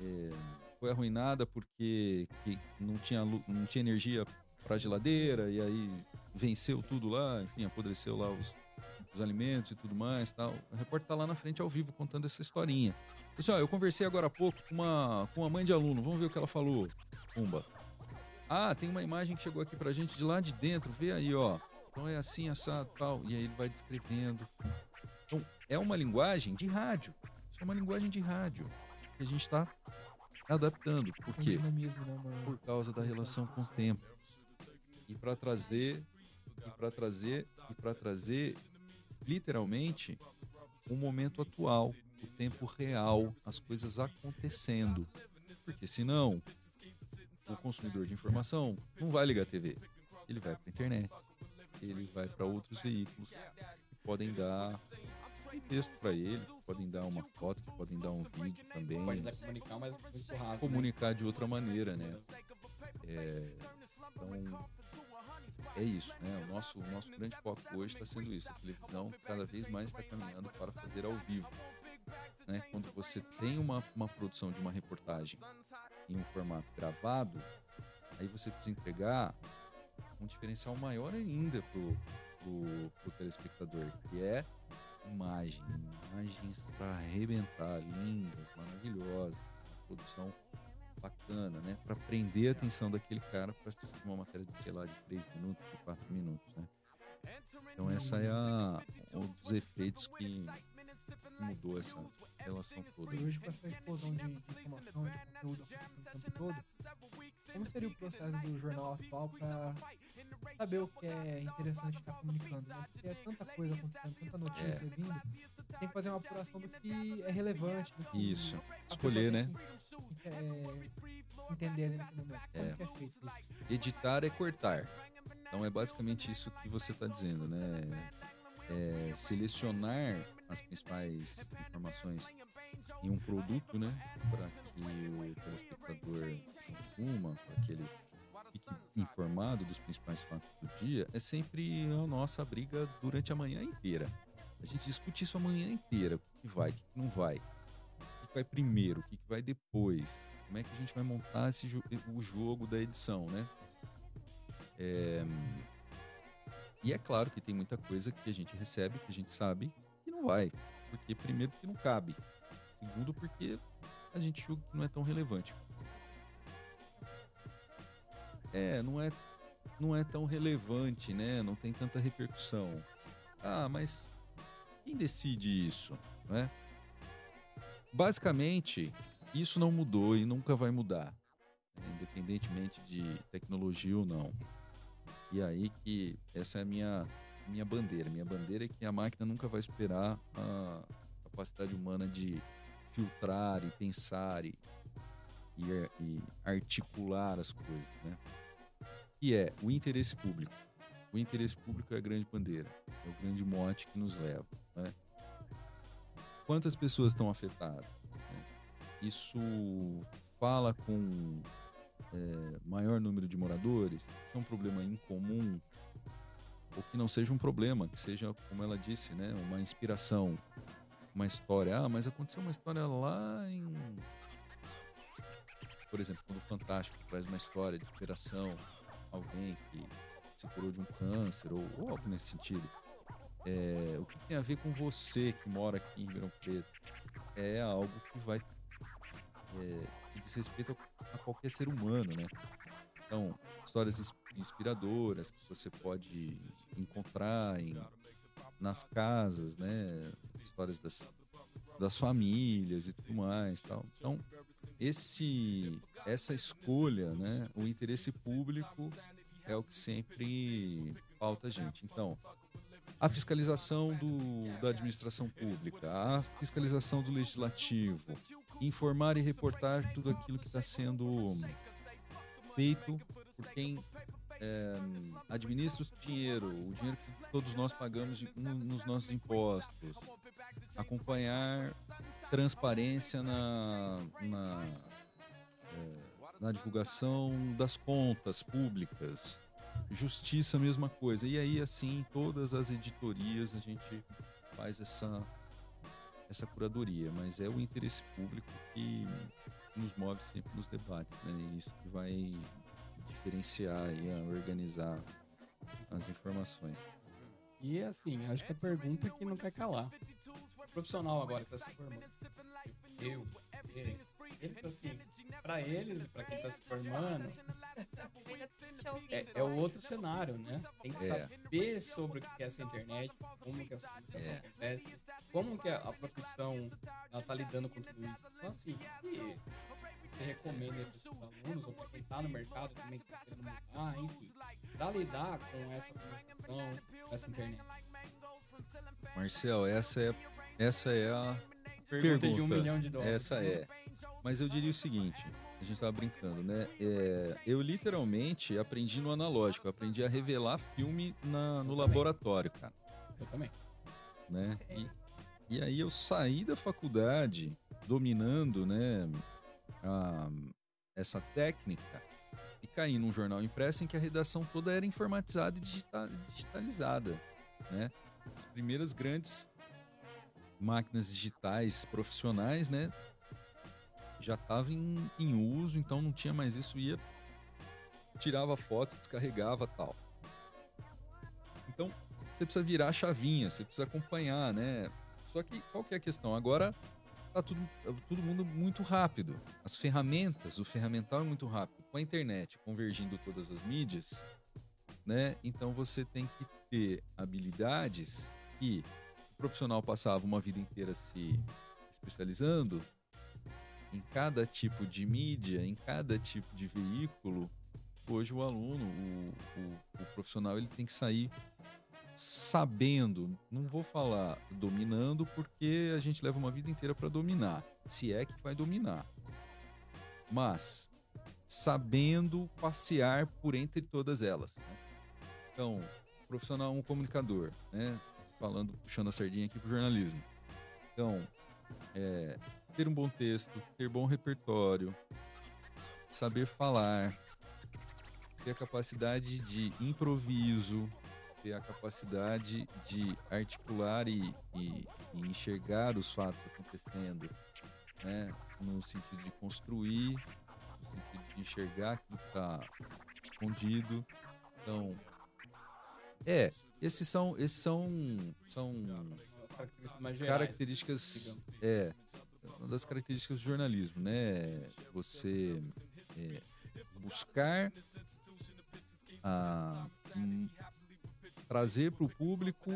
é, foi arruinada porque que não, tinha, não tinha energia pra geladeira, e aí venceu tudo lá, enfim, apodreceu lá os, os alimentos e tudo mais tal. O repórter tá lá na frente ao vivo contando essa historinha. Pessoal, eu conversei agora há pouco com uma, com uma mãe de aluno, vamos ver o que ela falou. Pumba. Ah, tem uma imagem que chegou aqui pra gente de lá de dentro, vê aí, ó. Então é assim, assado, tal. E aí ele vai descrevendo. Então, é uma linguagem de rádio. Isso é uma linguagem de rádio que a gente está adaptando. Por quê? dinamismo, né? Por causa da relação com o tempo. E para trazer e para trazer e para trazer literalmente o momento atual, o tempo real, as coisas acontecendo. Porque senão o consumidor de informação não vai ligar a TV. Ele vai para a internet, ele vai para outros veículos que podem dar um texto para ele, que podem dar uma foto, que podem dar um vídeo também Pode até comunicar, mas muito raso. né? comunicar de outra maneira, né? É, então, é isso, né? O nosso, o nosso grande foco hoje está sendo isso. A televisão cada vez mais está caminhando para fazer ao vivo. Né? Quando você tem uma, uma produção de uma reportagem em um formato gravado, aí você precisa entregar um diferencial maior ainda pro, pro, pro telespectador, que é imagem, imagens para arrebentar, lindas, maravilhosas, produção bacana, né? Para prender a atenção daquele cara para assistir uma matéria de, sei lá, de 3 minutos, de 4 minutos, né? Então essa é a, um dos efeitos que mudou essa relação toda. E hoje, com essa explosão de, informação, de conteúdo o tempo todo, como seria o processo do jornal atual para saber o que é interessante estar comunicando? Né? Porque é tanta coisa acontecendo, tanta notícia É. vindo, tem que fazer uma apuração do que é relevante. Do que Isso. Escolher, né? que, é, entender. Como É. é feito isso? Editar é cortar. Então é basicamente isso que você está dizendo, né? É selecionar as principais informações em um produto, né? Para que o telespectador consuma, para que ele fique informado dos principais fatos do dia, é sempre a nossa briga durante a manhã inteira. A gente discute isso a manhã inteira. O que, vai, o que, que não vai. O que vai primeiro, o que, que vai depois. Como é que a gente vai montar esse, o jogo da edição, né? É... E é claro que tem muita coisa que a gente recebe, que a gente sabe que não vai. Porque, primeiro, porque não cabe. Segundo, porque a gente julga que não é tão relevante. É, não é, não é tão relevante, né? Não tem tanta repercussão. Ah, mas quem decide isso, né? Basicamente, isso não mudou e nunca vai mudar, né? independentemente de tecnologia ou não. E aí que essa é a minha minha bandeira. Minha bandeira é que a máquina nunca vai superar a capacidade humana de filtrar e pensar e, e, e articular as coisas, né? Que é o interesse público. O interesse público é a grande bandeira, é o grande mote que nos leva. Né? Quantas pessoas estão afetadas? Né? Isso fala com é, maior número de moradores? Isso é um problema incomum? Ou que não seja um problema, que seja, como ela disse, né, uma inspiração, uma história. Ah, mas aconteceu uma história lá em. Por exemplo, quando o Fantástico traz uma história de inspiração, alguém que se curou de um câncer ou, ou algo nesse sentido. É, o que tem a ver com você que mora aqui em Ribeirão Preto? É algo que vai é, que diz respeito a, a, qualquer ser humano, né? Então, histórias inspiradoras que você pode encontrar em, nas casas, né? Histórias das, das famílias e tudo mais, tal. Então, esse essa escolha, né? O interesse público é o que sempre falta a gente. Então, a fiscalização do, da administração pública, a fiscalização do legislativo, informar e reportar tudo aquilo que está sendo feito por quem é, administra o dinheiro, o dinheiro que todos nós pagamos nos nossos impostos, acompanhar transparência na, na é, na divulgação das contas públicas. Justiça, mesma coisa. E aí, assim, todas as editorias a gente faz essa, essa curadoria, mas é o interesse público que nos move sempre nos debates, né? E isso que vai diferenciar e organizar as informações. E assim, acho que a pergunta é que não quer calar. O profissional agora está se formando. Eu, ele, eles, assim, pra eles, pra quem tá se formando, é, é o outro cenário, né? Tem que é. saber sobre o que é essa internet, como que essa comunicação é. acontece, como que a, profissão ela tá lidando com tudo isso. Então, assim, que você recomenda para os alunos, ou para quem tá no mercado também que tá querendo mudar, enfim, pra lidar com essa comunicação, com essa internet? Marcel, essa é, essa é a pergunta, pergunta de um milhão de dólares. Essa é. Mas eu diria o seguinte, a gente estava brincando, né? É, eu literalmente aprendi no analógico, aprendi a revelar filme na, no laboratório, cara. Eu também. Né? E, e aí eu saí da faculdade dominando, né, a, essa técnica e caí num jornal impresso em que a redação toda era informatizada e digital, digitalizada, né? As primeiras grandes máquinas digitais profissionais, né, já estava em, em uso, então não tinha mais isso, ia, tirava foto, descarregava tal. Então, você precisa virar a chavinha, você precisa acompanhar, né? Só que qual que é a questão? Agora tá tudo, todo mundo muito rápido. As ferramentas, o ferramental é muito rápido. Com a internet convergindo todas as mídias, né? Então você tem que ter habilidades que o profissional passava uma vida inteira se especializando, em cada tipo de mídia, em cada tipo de veículo, hoje o aluno, o, o, o profissional, ele tem que sair sabendo, não vou falar dominando, porque a gente leva uma vida inteira para dominar, se é que vai dominar. Mas sabendo passear por entre todas elas. Né? Então, profissional, um comunicador, né? Falando, puxando a sardinha aqui pro jornalismo. Então, é, ter um bom texto, ter bom repertório, saber falar, ter a capacidade de improviso, ter a capacidade de articular e, e, e enxergar os fatos acontecendo, né? no sentido de construir, no sentido de enxergar aquilo que está escondido. Então, é, esses são, esses são, são características mais gerais. Características, é, uma das características do jornalismo, né? Você é, buscar a, um, trazer para o público,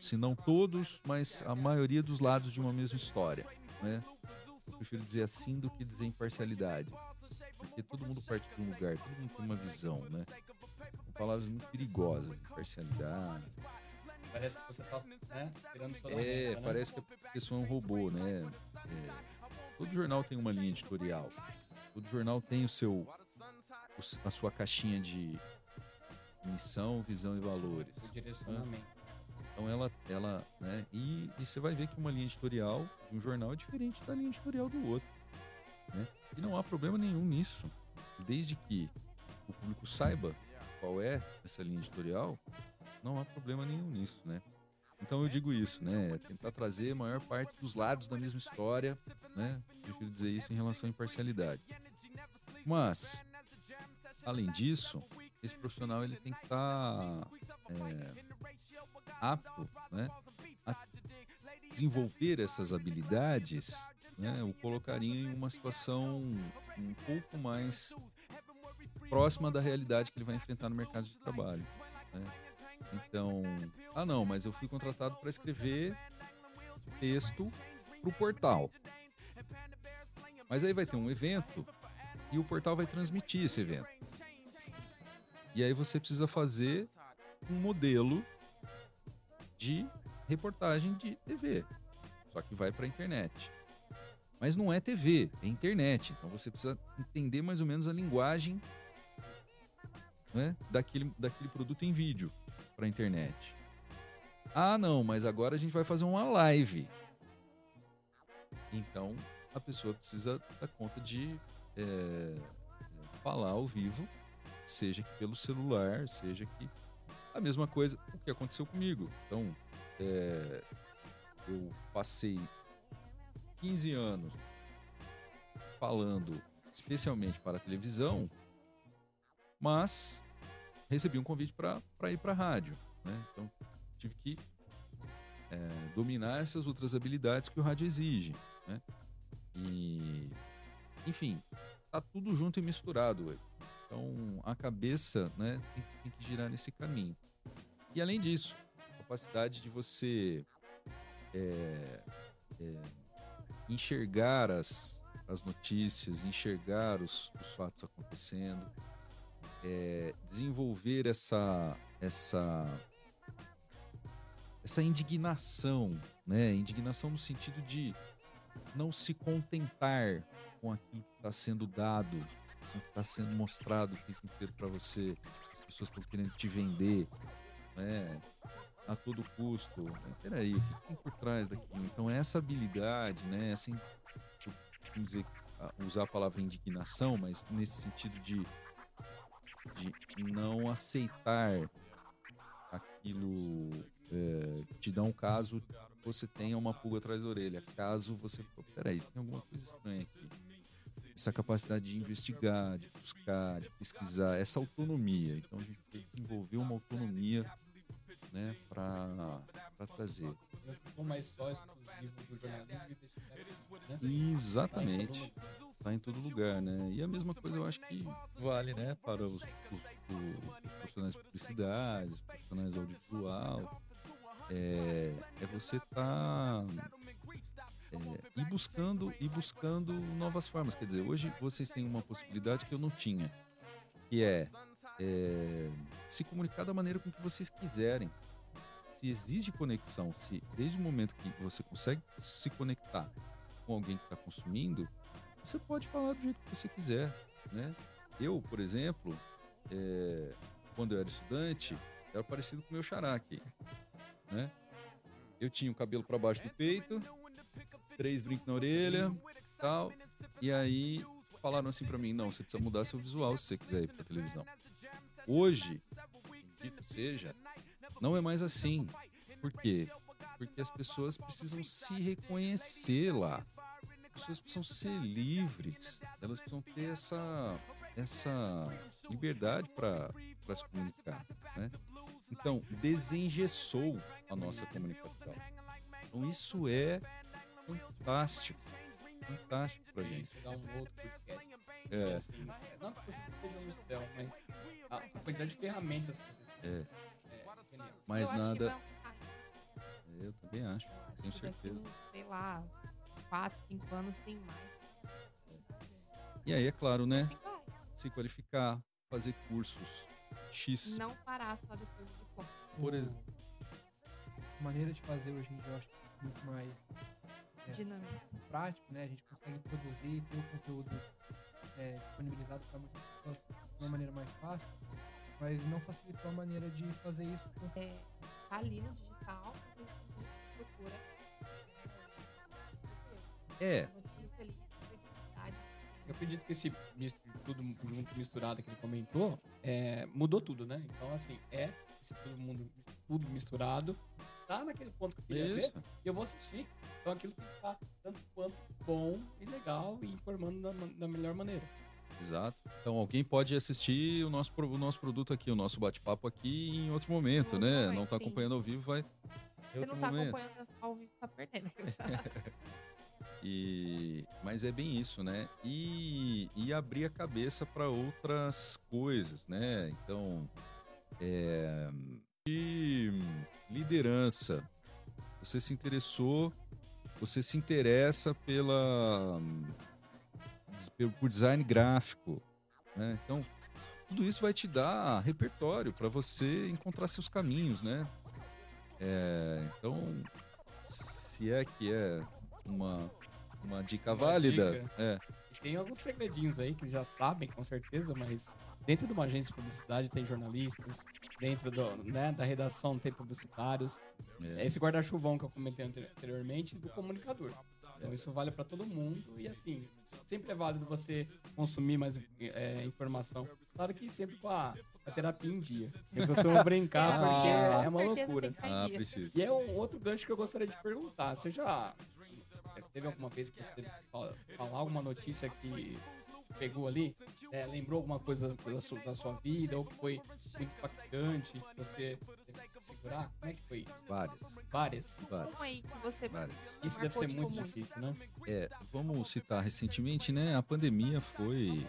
se não todos, mas a maioria dos lados de uma mesma história, né? Eu prefiro dizer assim do que dizer imparcialidade, porque todo mundo parte de um lugar, todo mundo tem uma visão, né? São palavras muito perigosas, imparcialidade, Parece que você tá, né, tirando sua É, né? parece que a pessoa é um robô, né? É, todo jornal tem uma linha editorial. Todo jornal tem o seu, a sua caixinha de missão, visão e valores. O direcionamento. Então ela, ela, né? E, e você vai ver que uma linha editorial de um jornal é diferente da linha editorial do outro, né? E não há problema nenhum nisso, desde que o público saiba qual é essa linha editorial não há problema nenhum nisso, né? Então eu digo isso, né? Tentar trazer a maior parte dos lados da mesma história, né? Prefiro dizer isso em relação à imparcialidade. Mas, além disso, esse profissional ele tem que estar tá, é, apto, né? A desenvolver essas habilidades, né? O colocaria em uma situação um pouco mais próxima da realidade que ele vai enfrentar no mercado de trabalho. Né? Então, ah não, mas eu fui contratado para escrever texto para o portal. Mas aí vai ter um evento e o portal vai transmitir esse evento. E aí você precisa fazer um modelo de reportagem de TV, só que vai para a internet. Mas não é TV, é internet. Então você precisa entender mais ou menos a linguagem né, daquele, daquele produto em vídeo para a internet. Ah, não, mas agora a gente vai fazer uma live. Então a pessoa precisa dar conta de é, falar ao vivo, seja pelo celular, seja que a mesma coisa o que aconteceu comigo. Então é, eu passei 15 anos falando especialmente para a televisão, mas recebi um convite para ir para a rádio. Né? Então, tive que é, dominar essas outras habilidades que o rádio exige. Né? E, enfim, tá tudo junto e misturado. Então, a cabeça né, tem, tem que girar nesse caminho. E, além disso, a capacidade de você é, é, enxergar as, as notícias, enxergar os, os fatos acontecendo, é, desenvolver essa, essa, essa indignação, né? Indignação no sentido de não se contentar com aquilo que está sendo dado, com o que está sendo mostrado o tempo inteiro para você. As pessoas estão querendo te vender, né? A todo custo. Peraí, o que tem por trás daquilo? Então, essa habilidade, né? Essa, vamos dizer, usar a palavra indignação, mas nesse sentido de de não aceitar aquilo é, te dá um caso você tenha uma pulga atrás da orelha. Caso você. Peraí, tem alguma coisa estranha aqui. Essa capacidade de investigar, de buscar, de pesquisar, essa autonomia. Então a gente tem que desenvolver uma autonomia né, para trazer. Não mais só exclusivo do jornalismo né? Exatamente está em todo lugar, né? E a mesma coisa eu acho que vale, né, para os, os, os profissionais de publicidade, os profissionais de audiovisual. É, é você tá é, ir buscando e buscando novas formas. Quer dizer, hoje vocês têm uma possibilidade que eu não tinha, que é, é se comunicar da maneira com que vocês quiserem. Se exige conexão, se desde o momento que você consegue se conectar com alguém que está consumindo, você pode falar do jeito que você quiser, né? Eu, por exemplo, é, quando eu era estudante, era parecido com o meu xará aqui, né? Eu tinha o cabelo para baixo do peito, três brincos na orelha, tal. E aí falaram assim pra mim, não, você precisa mudar seu visual se você quiser ir pra televisão. Hoje, dito seja, não é mais assim. Por quê? Porque as pessoas precisam se reconhecer lá. As pessoas precisam ser livres. Elas precisam ter essa, essa liberdade para se comunicar. Né? Então, desengessou a nossa comunicação. Então, isso é fantástico. Fantástico pra gente. Dá um outro podcast. É. Assim, não que vocês estejam no céu, mas a, a quantidade de ferramentas que vocês têm. É, É, mais Eu nada. vai um- Eu também acho, eu tenho daqui certeza. uns, sei lá, uns 4, 5 anos tem mais. E aí, é claro, né? Assim. Se qualificar, fazer cursos X. Não parar só depois do diploma. Por exemplo. A maneira de fazer hoje em dia eu acho é muito mais É. Dinâmica. prático, né? A gente consegue produzir, ter o conteúdo é, disponibilizado para muitas pessoas de uma maneira mais fácil, mas não facilitou a maneira de fazer isso É, tá ali no digital, a gente procura. É. Eu acredito que esse misto, tudo junto misturado que ele comentou, é, mudou tudo, né? Então, assim, é esse todo mundo, tudo misturado, tá naquele ponto que eu queria ver, isso. e eu vou assistir. Então aquilo tem que estar tanto quanto bom e legal e informando da, da melhor maneira. Exato. Então alguém pode assistir o nosso, o nosso produto aqui, o nosso bate-papo aqui em outro momento, né? momento, não tá sim. acompanhando ao vivo, vai. Você outro não tá momento. acompanhando ao vivo, tá perdendo. E, mas é bem isso, né? E, e abrir a cabeça para outras coisas, né? Então, é, de liderança. Você se interessou, você se interessa pela por design gráfico, né? Então, tudo isso vai te dar repertório para você encontrar seus caminhos, né? É, então, se é que é uma, uma dica Uma válida, dica. é, tem alguns segredinhos aí que já sabem, com certeza, mas dentro de uma agência de publicidade tem jornalistas, dentro do, né, da redação tem publicitários. é, É esse guarda-chuvão que eu comentei ante- anteriormente do comunicador. Então isso vale para todo mundo e assim, sempre é válido você consumir mais é, informação. Claro que sempre com a, a terapia em dia. Eu costumo brincar É, porque Ah. é uma loucura. ah, precisa. E é um outro gancho que eu gostaria de perguntar. Você já teve alguma vez que você teve falar alguma notícia que pegou ali? É, lembrou alguma coisa da sua, da sua vida ou que foi muito impactante? que Você teve que se segurar? Como é que foi isso? Várias, Várias. várias, Como aí que você várias. Isso deve ser muito muito? difícil, né? É, vamos citar recentemente, né? A pandemia foi.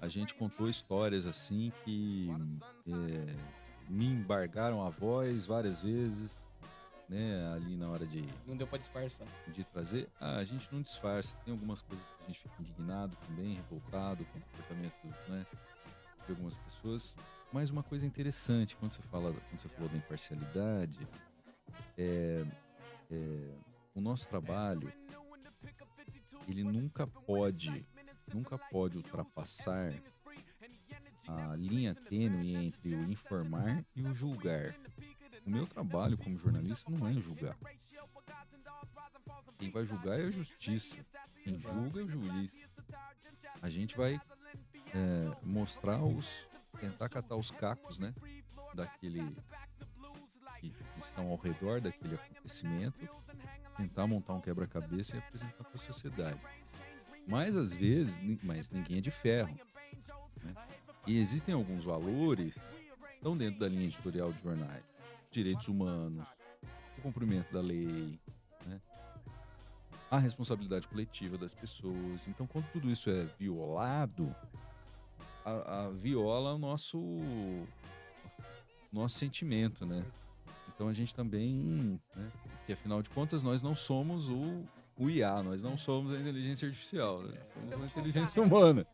A gente contou histórias assim que é, me embargaram a voz várias vezes, né? Ali na hora de, Não deu disfarçar. de trazer. Ah, a gente não disfarça. Tem algumas coisas que a gente fica indignado também, revoltado com o comportamento, né? De algumas pessoas. Mas uma coisa interessante quando você fala, quando você falou da imparcialidade, é, é, o nosso trabalho ele nunca pode, nunca pode ultrapassar a linha tênue entre o informar e o julgar. O meu trabalho como jornalista não é julgar. Quem vai julgar é a justiça. Quem julga é o juiz. A gente vai é, mostrar os. tentar catar os cacos, né? Daquele. que estão ao redor daquele acontecimento, tentar montar um quebra-cabeça e apresentar para a sociedade. Mas às vezes, mas ninguém é de ferro. né? E existem alguns valores que estão dentro da linha editorial de jornais: direitos humanos, o cumprimento da lei, né? a responsabilidade coletiva das pessoas. Então, quando tudo isso é violado, a, a viola o nosso nosso sentimento, né? Então a gente também, né? Porque afinal de contas nós não somos o, o IA, nós não somos a inteligência artificial, né? somos a inteligência humana.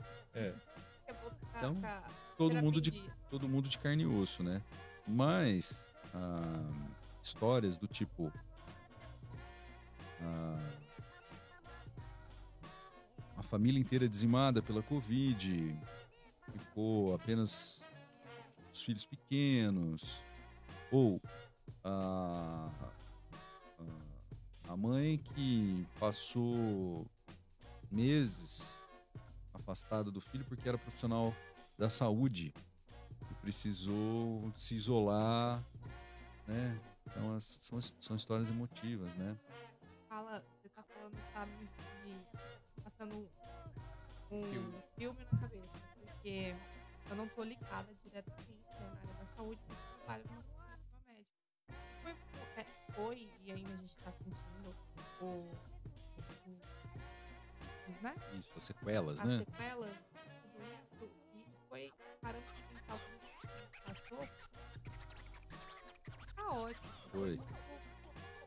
botar Então, Todo mundo de todo mundo de carne e osso, né? Mas histórias do tipo a família inteira dizimada pela Covid, ficou apenas os filhos pequenos, ou a, a, A mãe que passou meses afastada do filho porque era profissional da saúde e precisou se isolar, né? Então as- são, são histórias emotivas, né? Fala, você tá falando, sabe, de passando um, Filme. filme. na cabeça. Porque eu não tô ligada diretamente né, na área da saúde, mas eu trabalho numa numa médica. Foi, é, foi, e ainda a gente tá sentindo o, o- né? Isso, as sequelas, as né? sequelas de tudo isso. E foi parando de pensar o que a gente passou. Tá ótimo. Foi.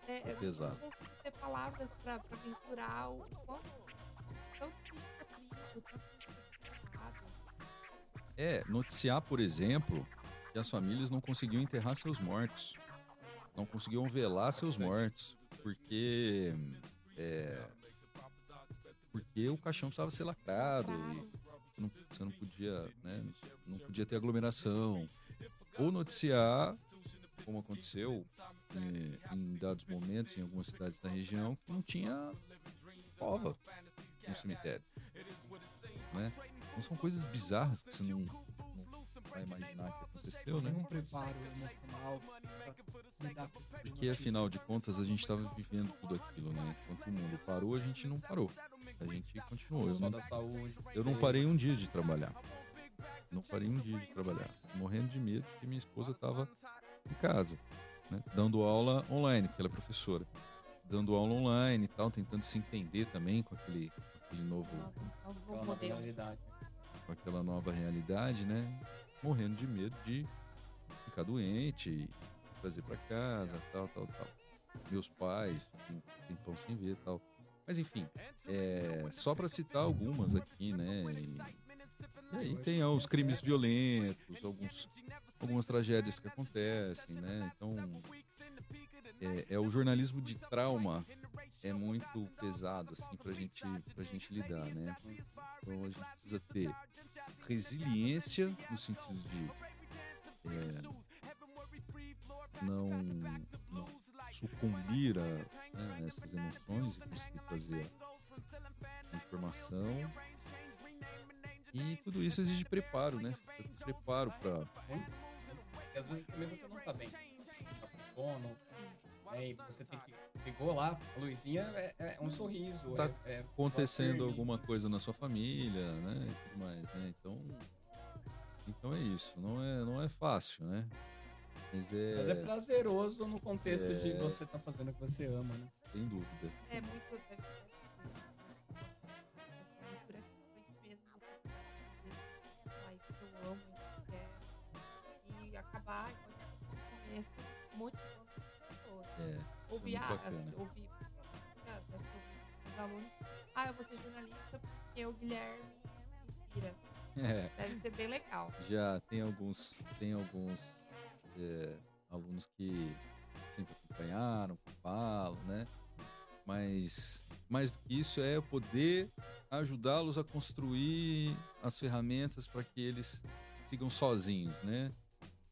É, Foi eu pesado. Não consigo ter palavras pra, pra mensurar o quanto é é. É, noticiar, por exemplo, que as famílias não conseguiam enterrar seus mortos. Não conseguiam velar seus mortos. Porque. é, porque o caixão precisava ser lacrado. E não, você não podia, né? Não podia ter aglomeração. Ou noticiar, como aconteceu eh, em dados momentos em algumas cidades da região, que não tinha cova no cemitério. Né? Então são coisas bizarras que você não, não vai imaginar que aconteceu, né? Um preparo emocional lidar. Porque afinal de contas a gente estava vivendo tudo aquilo, né? Enquanto o mundo parou, a gente não parou. A gente continuou. Eu não, eu não parei um dia de trabalhar. Não parei um dia de trabalhar. Morrendo de medo porque minha esposa estava em casa, né? dando aula online, porque ela é professora. Dando aula online e tal, tentando se entender também com aquele, com aquele novo, É Aquela nova modelo. realidade. com aquela nova realidade, né? Morrendo de medo de ficar doente, trazer para casa, tal, tal, tal. Meus pais, um tempão sem ver, tal. Mas enfim, é, só para citar algumas aqui, né? E, e aí tem os crimes violentos, alguns, algumas tragédias que acontecem, né? Então, é, é o jornalismo de trauma é muito pesado assim pra gente pra gente lidar, né? Então a gente precisa ter resiliência no sentido de é, não, não sucumbir a né, essas emoções e conseguir trazer a informação. E tudo isso exige preparo, né? Preparo para Porque às vezes também você não tá bem. Você tá com sono. Né? E você tem que. Ligou lá, a luzinha é, é um sorriso. Tá é, é acontecendo firme. alguma coisa na sua família, né? E tudo mais, né? Então, então é isso. Não é, não é fácil, né? Mas é, Mas é prazeroso no contexto de É. você tá fazendo o que você ama, né? sem dúvida. É muito. Muito quero. E acabar, igual eu disse no começo, motivando as pessoas. É, ah, bacana. ouvir, os alunos. Ah, eu vou ser jornalista porque o Guilherme me inspira. é, Deve ser bem legal. já tem alguns, tem alguns é, alunos que sempre acompanharam, que falam, né? Mas mais do que isso é poder ajudá-los a construir as ferramentas para que eles sigam sozinhos, né?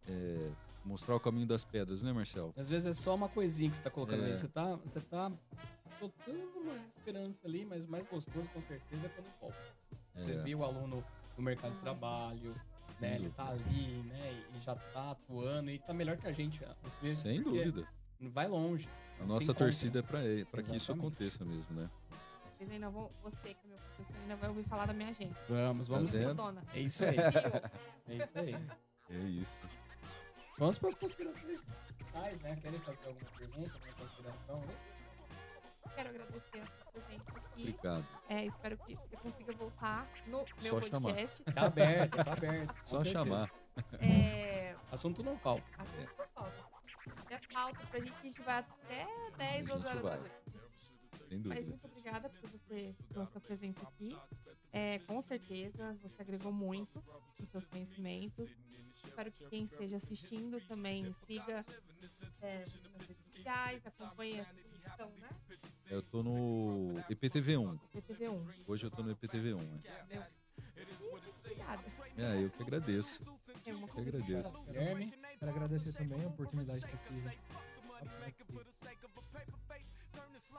É, mostrar o caminho das pedras, né, Marcel? Às vezes é só uma coisinha que você tá colocando É. ali. Você tá, você tá botando uma esperança ali, mas o mais gostoso com certeza é quando volta. Você É. viu o aluno no mercado de trabalho, né? Ele tá ali, né? E já tá atuando e tá melhor que a gente, às vezes. Sem dúvida. Vai longe. A nossa torcida é para que isso aconteça mesmo, né? Vocês ainda vão, você, que é meu professor, ainda vai ouvir falar da minha agência. Vamos, vamos Tá? Dona. É isso aí. É isso aí. É isso. Vamos para as considerações finais, né? Querem fazer alguma pergunta, alguma consideração? né? Quero agradecer a sua presença aqui. Obrigado. É, espero que você consiga voltar no meu Só chamar. podcast. Tá aberto, tá aberto. Só chamar. É, Assunto não falta. assunto por falta. É falta pra gente, a gente vai até 10 A gente horas da noite. Sem Mas dúvida. muito obrigada por você, pela sua presença aqui. É, com certeza, você agregou muito nos seus conhecimentos. Espero que quem esteja assistindo também siga é, nas redes sociais, acompanhe a transmissão, né? Eu tô no EPTV1. PTV1. Hoje eu tô no EPTV1. né? Obrigada. É, eu que agradeço. É uma Eu que agradeço. Guilherme, Quero agradecer também a oportunidade de estar aqui.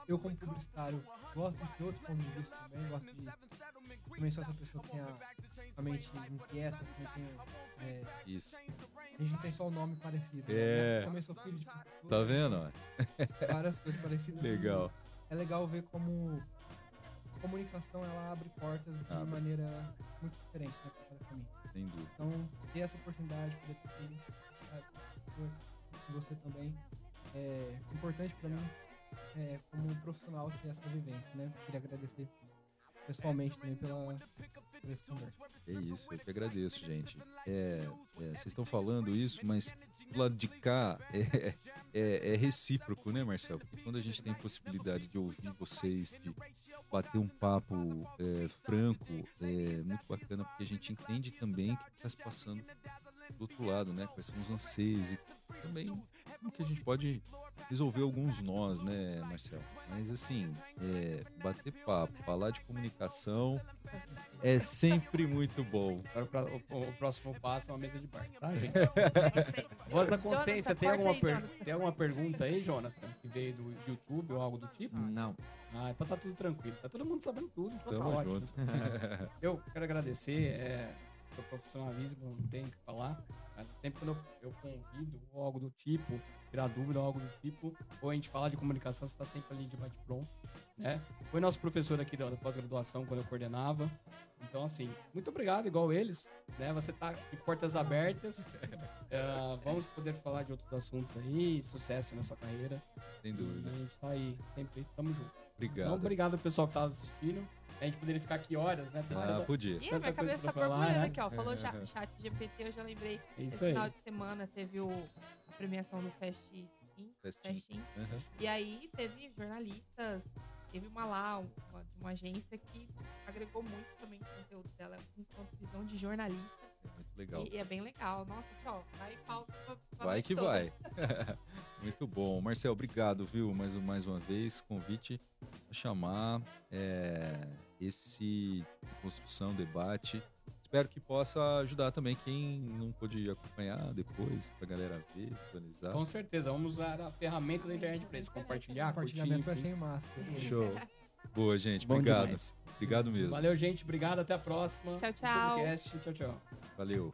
Eu como publicitário gosto de outros pontos de vista também, gosto de também sou essa pessoa que tem a, a mente inquieta, também tem, é, Isso. a gente tem só o nome parecido. É. Né? Também sou filho de professor, Tá vendo? várias coisas parecidas. Legal. É legal ver como a comunicação ela abre portas de Abre. maneira muito diferente né, para caminho. Sem dúvida. Então, ter essa oportunidade, poder ter você também, é importante para mim, é, como profissional, ter essa vivência, né? Queria agradecer pessoalmente também pela, conversa. É isso, eu que agradeço, gente. É, é, vocês estão falando isso, mas do lado de cá é, é, é recíproco, né, Marcelo? Porque quando a gente tem possibilidade de ouvir vocês, de bater um papo é, franco, é muito bacana, porque a gente entende também o que está se passando do outro lado, né? Quais são os anseios e também como que a gente pode resolver alguns nós, né, Marcelo? Mas assim, é, bater papo, falar de comunicação é sempre muito bom. Agora pra- o, o próximo passo é uma mesa de bar, tá, gente? Voz da Jonathan, consciência, tem alguma, aí, per- tem alguma pergunta aí, Jonathan? Que veio do YouTube ou algo do tipo? Não. Ah, então tá tudo tranquilo. Tá todo mundo sabendo tudo. Então Tamo tá ótimo. junto. Eu quero agradecer é, profissionalismo, não tenho o que falar. Mas Sempre quando eu, eu convido ou algo do tipo, tirar dúvida ou algo do tipo, ou a gente fala de comunicação, você tá sempre ali de bate-pronto, né? Foi nosso professor aqui da, da pós-graduação quando eu coordenava. Então, assim, muito obrigado, igual eles, né? Você tá de portas abertas. É, vamos poder falar de outros assuntos aí, sucesso na sua carreira. Sem E dúvida. a gente tá aí, sempre tamo junto. Obrigado. Então, obrigado pessoal que tava assistindo. A gente poderia ficar aqui horas, né? Tem Ah, tanta- podia. Ih, Tanta minha cabeça tá borbulhando né? aqui, ó. Falou chat, chat GPT, eu já lembrei. É isso Esse aí. final de semana teve o, a premiação do Fast In, Festinha. Fast In. Aham. E aí teve jornalistas, teve uma lá, uma, de uma agência que agregou muito também o conteúdo dela enquanto visão de jornalista. Muito legal. E, e é bem legal. Nossa, aqui, ó, vai pauta pra, pra Vai que toda. vai. Muito bom. Marcel, obrigado, viu? Mais, mais uma vez, convite a chamar é, esse construção, debate. Espero que possa ajudar também quem não pôde acompanhar depois, pra galera ver, visualizar. Com certeza, vamos usar a ferramenta da internet pra isso. Compartilhar, curtir, Compartilhamento é enfim. sem máscara. Show. Boa, gente. Bom Obrigado. demais. Obrigado mesmo. Valeu, gente. Obrigado. Até a próxima. Tchau, tchau. Podcast. Tchau, tchau. Valeu.